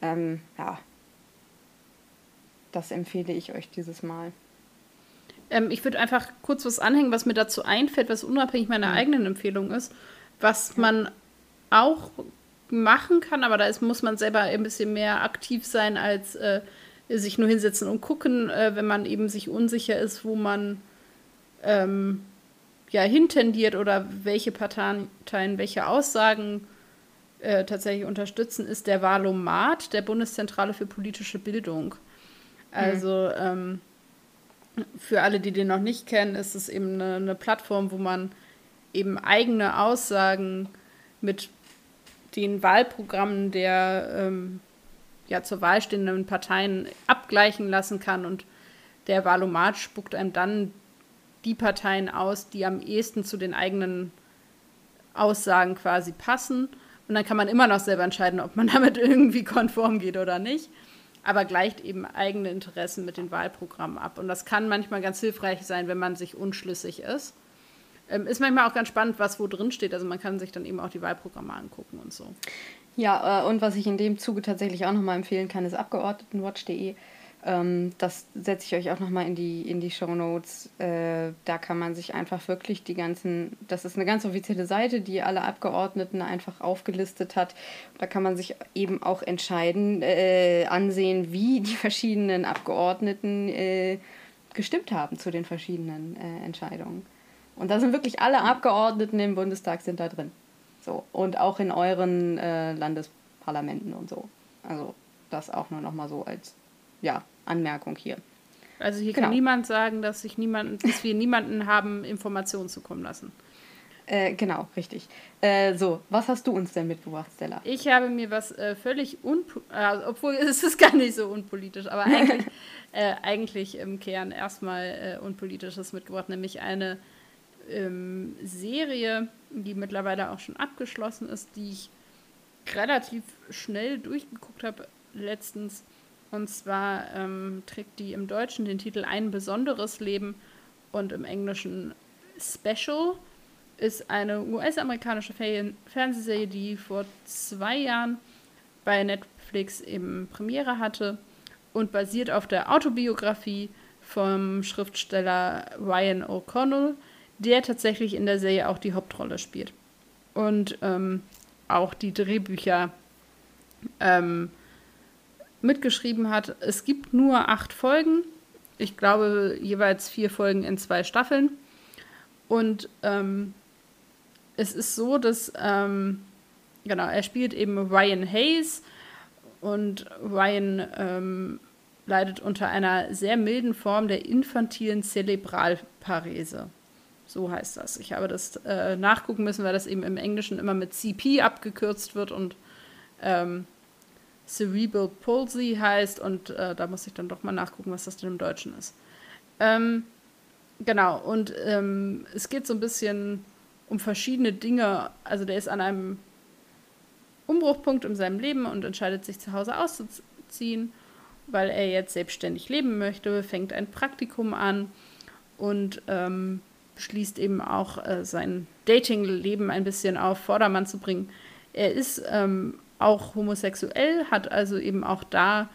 Ähm, ja, das empfehle ich euch dieses Mal. Ähm, ich würde einfach kurz was anhängen, was mir dazu einfällt, was unabhängig meiner mhm. eigenen Empfehlung ist, was man auch machen kann, aber da ist, muss man selber ein bisschen mehr aktiv sein als äh, sich nur hinsetzen und gucken, äh, wenn man eben sich unsicher ist, wo man ähm, ja hintendiert oder welche Parteien welche Aussagen äh, tatsächlich unterstützen, ist der Valomat der Bundeszentrale für politische Bildung. Also ähm, für alle, die den noch nicht kennen, ist es eben eine, eine Plattform, wo man eben eigene Aussagen mit den Wahlprogrammen der ähm, ja zur Wahl stehenden Parteien abgleichen lassen kann und der Wahlomat spuckt einem dann die Parteien aus, die am ehesten zu den eigenen Aussagen quasi passen. Und dann kann man immer noch selber entscheiden, ob man damit irgendwie konform geht oder nicht. Aber gleicht eben eigene Interessen mit den Wahlprogrammen ab. Und das kann manchmal ganz hilfreich sein, wenn man sich unschlüssig ist. Ähm, ist manchmal auch ganz spannend, was wo drin steht. Also man kann sich dann eben auch die Wahlprogramme angucken und so. Ja, äh, und was ich in dem Zuge tatsächlich auch nochmal empfehlen kann, ist Abgeordnetenwatch.de. Ähm, das setze ich euch auch nochmal in die, in die Show Notes. Äh, da kann man sich einfach wirklich die ganzen, das ist eine ganz offizielle Seite, die alle Abgeordneten einfach aufgelistet hat. Da kann man sich eben auch entscheiden, äh, ansehen, wie die verschiedenen Abgeordneten äh, gestimmt haben zu den verschiedenen Entscheidungen. Und da sind wirklich alle Abgeordneten im Bundestag sind da drin. So. Und auch in euren äh, Landesparlamenten und so. Also das auch nur nochmal so als ja, Anmerkung hier. Also hier genau. kann niemand sagen, dass, sich niemand, dass wir niemanden haben Informationen zukommen lassen. Äh, genau, richtig. Äh, so, was hast du uns denn mitgebracht, Stella? Ich habe mir was äh, völlig unpolitisch, äh, obwohl es ist gar nicht so unpolitisch, aber eigentlich, äh, eigentlich im Kern erstmal äh, unpolitisches mitgebracht, nämlich eine ähm, Serie, die mittlerweile auch schon abgeschlossen ist, die ich relativ schnell durchgeguckt habe letztens. Und zwar ähm, trägt die im Deutschen den Titel Ein besonderes Leben und im Englischen Special. Ist eine US-amerikanische Fernsehserie, die vor zwei Jahren bei Netflix eben Premiere hatte und basiert auf der Autobiografie vom Schriftsteller Ryan O'Connell, der tatsächlich in der Serie auch die Hauptrolle spielt. Und ähm, auch die Drehbücher ähm, mitgeschrieben hat. Es gibt nur acht Folgen. Ich glaube, jeweils vier Folgen in zwei Staffeln. Und ähm, es ist so, dass, ähm, genau, er spielt eben Ryan Hayes und Ryan ähm, leidet unter einer sehr milden Form der infantilen Zerebralparese. So heißt das. Ich habe das äh, nachgucken müssen, weil das eben im Englischen immer mit CP abgekürzt wird und ähm, Cerebral Palsy heißt. Und äh, da muss ich dann doch mal nachgucken, was das denn im Deutschen ist. Ähm, genau, und ähm, es geht so ein bisschen um verschiedene Dinge. Also der ist an einem Umbruchpunkt in seinem Leben und entscheidet sich zu Hause auszuziehen, weil er jetzt selbstständig leben möchte, fängt ein Praktikum an und ähm, beschließt eben auch äh, sein Dating-Leben ein bisschen auf Vordermann zu bringen. Er ist ähm, auch homosexuell, hat also eben auch da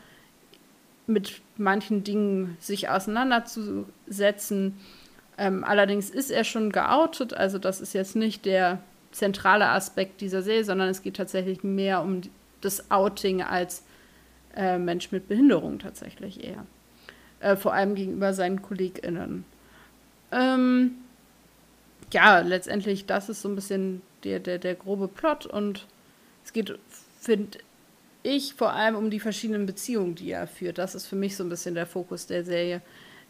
mit manchen Dingen sich auseinanderzusetzen. Ähm, allerdings ist er schon geoutet, also das ist jetzt nicht der zentrale Aspekt dieser Serie, sondern es geht tatsächlich mehr um das Outing als äh, Mensch mit Behinderung tatsächlich eher. Äh, vor allem gegenüber seinen KollegInnen. Ähm, ja, letztendlich, das ist so ein bisschen der, der, der grobe Plot und es geht, finde ich, vor allem um die verschiedenen Beziehungen, die er führt. Das ist für mich so ein bisschen der Fokus der Serie.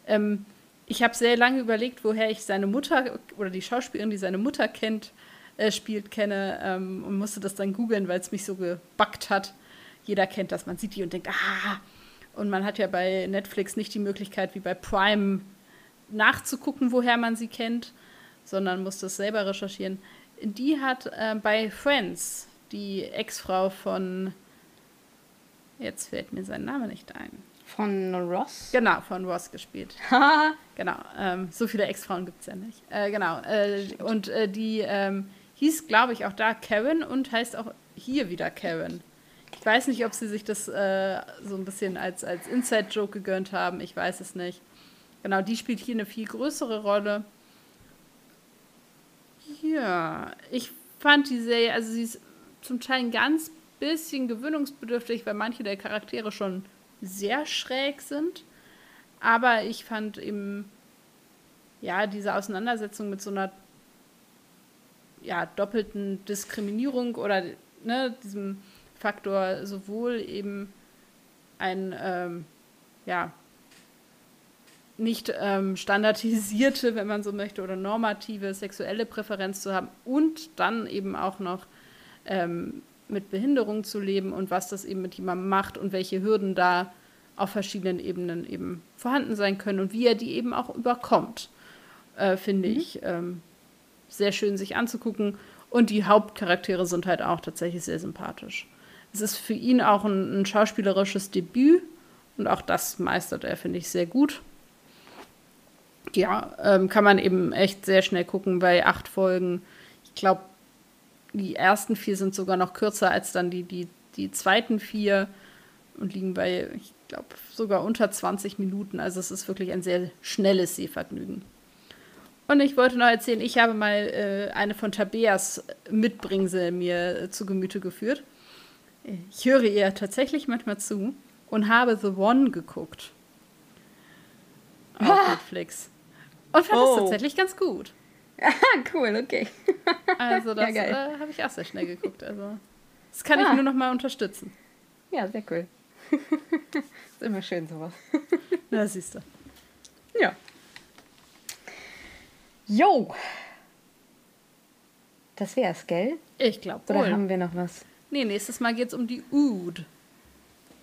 Ähm, ich habe sehr lange überlegt, woher ich seine Mutter oder die Schauspielerin, die seine Mutter kennt, äh, spielt, kenne ähm, und musste das dann googeln, weil es mich so gebackt hat. Jeder kennt das, man sieht die und denkt, ah. Und man hat ja bei Netflix nicht die Möglichkeit, wie bei Prime nachzugucken, woher man sie kennt sondern musste es selber recherchieren. Die hat äh, bei Friends die Ex-Frau von. Jetzt fällt mir sein Name nicht ein. Von Ross? Genau, von Ross gespielt. genau, ähm, so viele Ex-Frauen gibt es ja nicht. Äh, genau, äh, und äh, die ähm, hieß, glaube ich, auch da Karen und heißt auch hier wieder Karen. Ich weiß nicht, ob sie sich das äh, so ein bisschen als, als Inside-Joke gegönnt haben, ich weiß es nicht. Genau, die spielt hier eine viel größere Rolle. Ja, ich fand die Serie, also sie ist zum Teil ein ganz bisschen gewöhnungsbedürftig, weil manche der Charaktere schon sehr schräg sind. Aber ich fand eben, ja, diese Auseinandersetzung mit so einer ja, doppelten Diskriminierung oder ne, diesem Faktor sowohl eben ein ähm, ja, nicht ähm, standardisierte, wenn man so möchte, oder normative sexuelle Präferenz zu haben und dann eben auch noch ähm, mit Behinderung zu leben und was das eben mit jemandem macht und welche Hürden da auf verschiedenen Ebenen eben vorhanden sein können und wie er die eben auch überkommt, äh, finde mhm. ich ähm, sehr schön sich anzugucken. Und die Hauptcharaktere sind halt auch tatsächlich sehr sympathisch. Es ist für ihn auch ein, ein schauspielerisches Debüt und auch das meistert er, finde ich, sehr gut ja, ähm, kann man eben echt sehr schnell gucken bei acht Folgen. Ich glaube, die ersten vier sind sogar noch kürzer als dann die, die, die zweiten vier und liegen bei, ich glaube sogar unter 20 Minuten. Also es ist wirklich ein sehr schnelles Sehvergnügen. Und ich wollte noch erzählen, ich habe mal äh, eine von Tabeas Mitbringsel mir äh, zu Gemüte geführt. Ich höre ihr tatsächlich manchmal zu und habe The One geguckt. Auf ah. Netflix. Und fand oh. das tatsächlich ganz gut. Ah, cool, okay. Also das ja, äh, habe ich auch sehr schnell geguckt. Also das kann ah. ich nur noch mal unterstützen. Ja, sehr cool. ist immer schön sowas. Na, siehst du. Ja. Jo. Das wär's, gell? Ich glaube Oder haben wir noch was? Nee, nächstes Mal geht's um die Oud.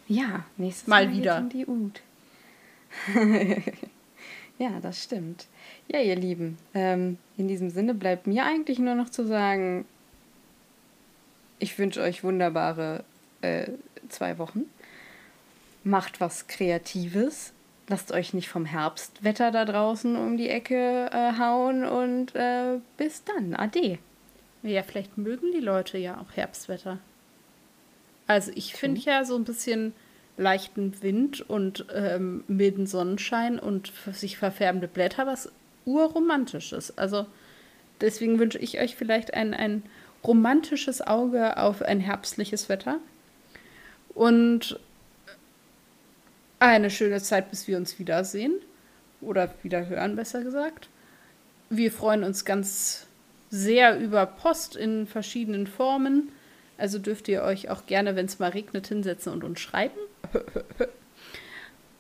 Ja, nächstes Mal, Mal wieder. um die Oud. Ja, das stimmt. Ja, ihr Lieben, ähm, in diesem Sinne bleibt mir eigentlich nur noch zu sagen, ich wünsche euch wunderbare äh, zwei Wochen. Macht was Kreatives. Lasst euch nicht vom Herbstwetter da draußen um die Ecke äh, hauen und äh, bis dann. Ade. Ja, vielleicht mögen die Leute ja auch Herbstwetter. Also ich finde ja so ein bisschen leichten Wind und ähm, milden Sonnenschein und sich verfärbende Blätter was urromantisches. Also deswegen wünsche ich euch vielleicht ein, ein romantisches Auge auf ein herbstliches Wetter und eine schöne Zeit, bis wir uns wiedersehen oder wieder hören, besser gesagt. Wir freuen uns ganz sehr über Post in verschiedenen Formen. Also dürft ihr euch auch gerne, wenn es mal regnet, hinsetzen und uns schreiben.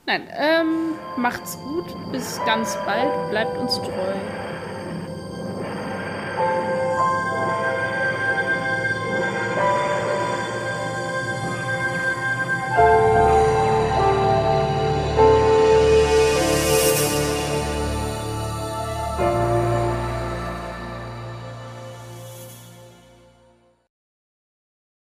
Nein, ähm, macht's gut. Bis ganz bald. Bleibt uns treu.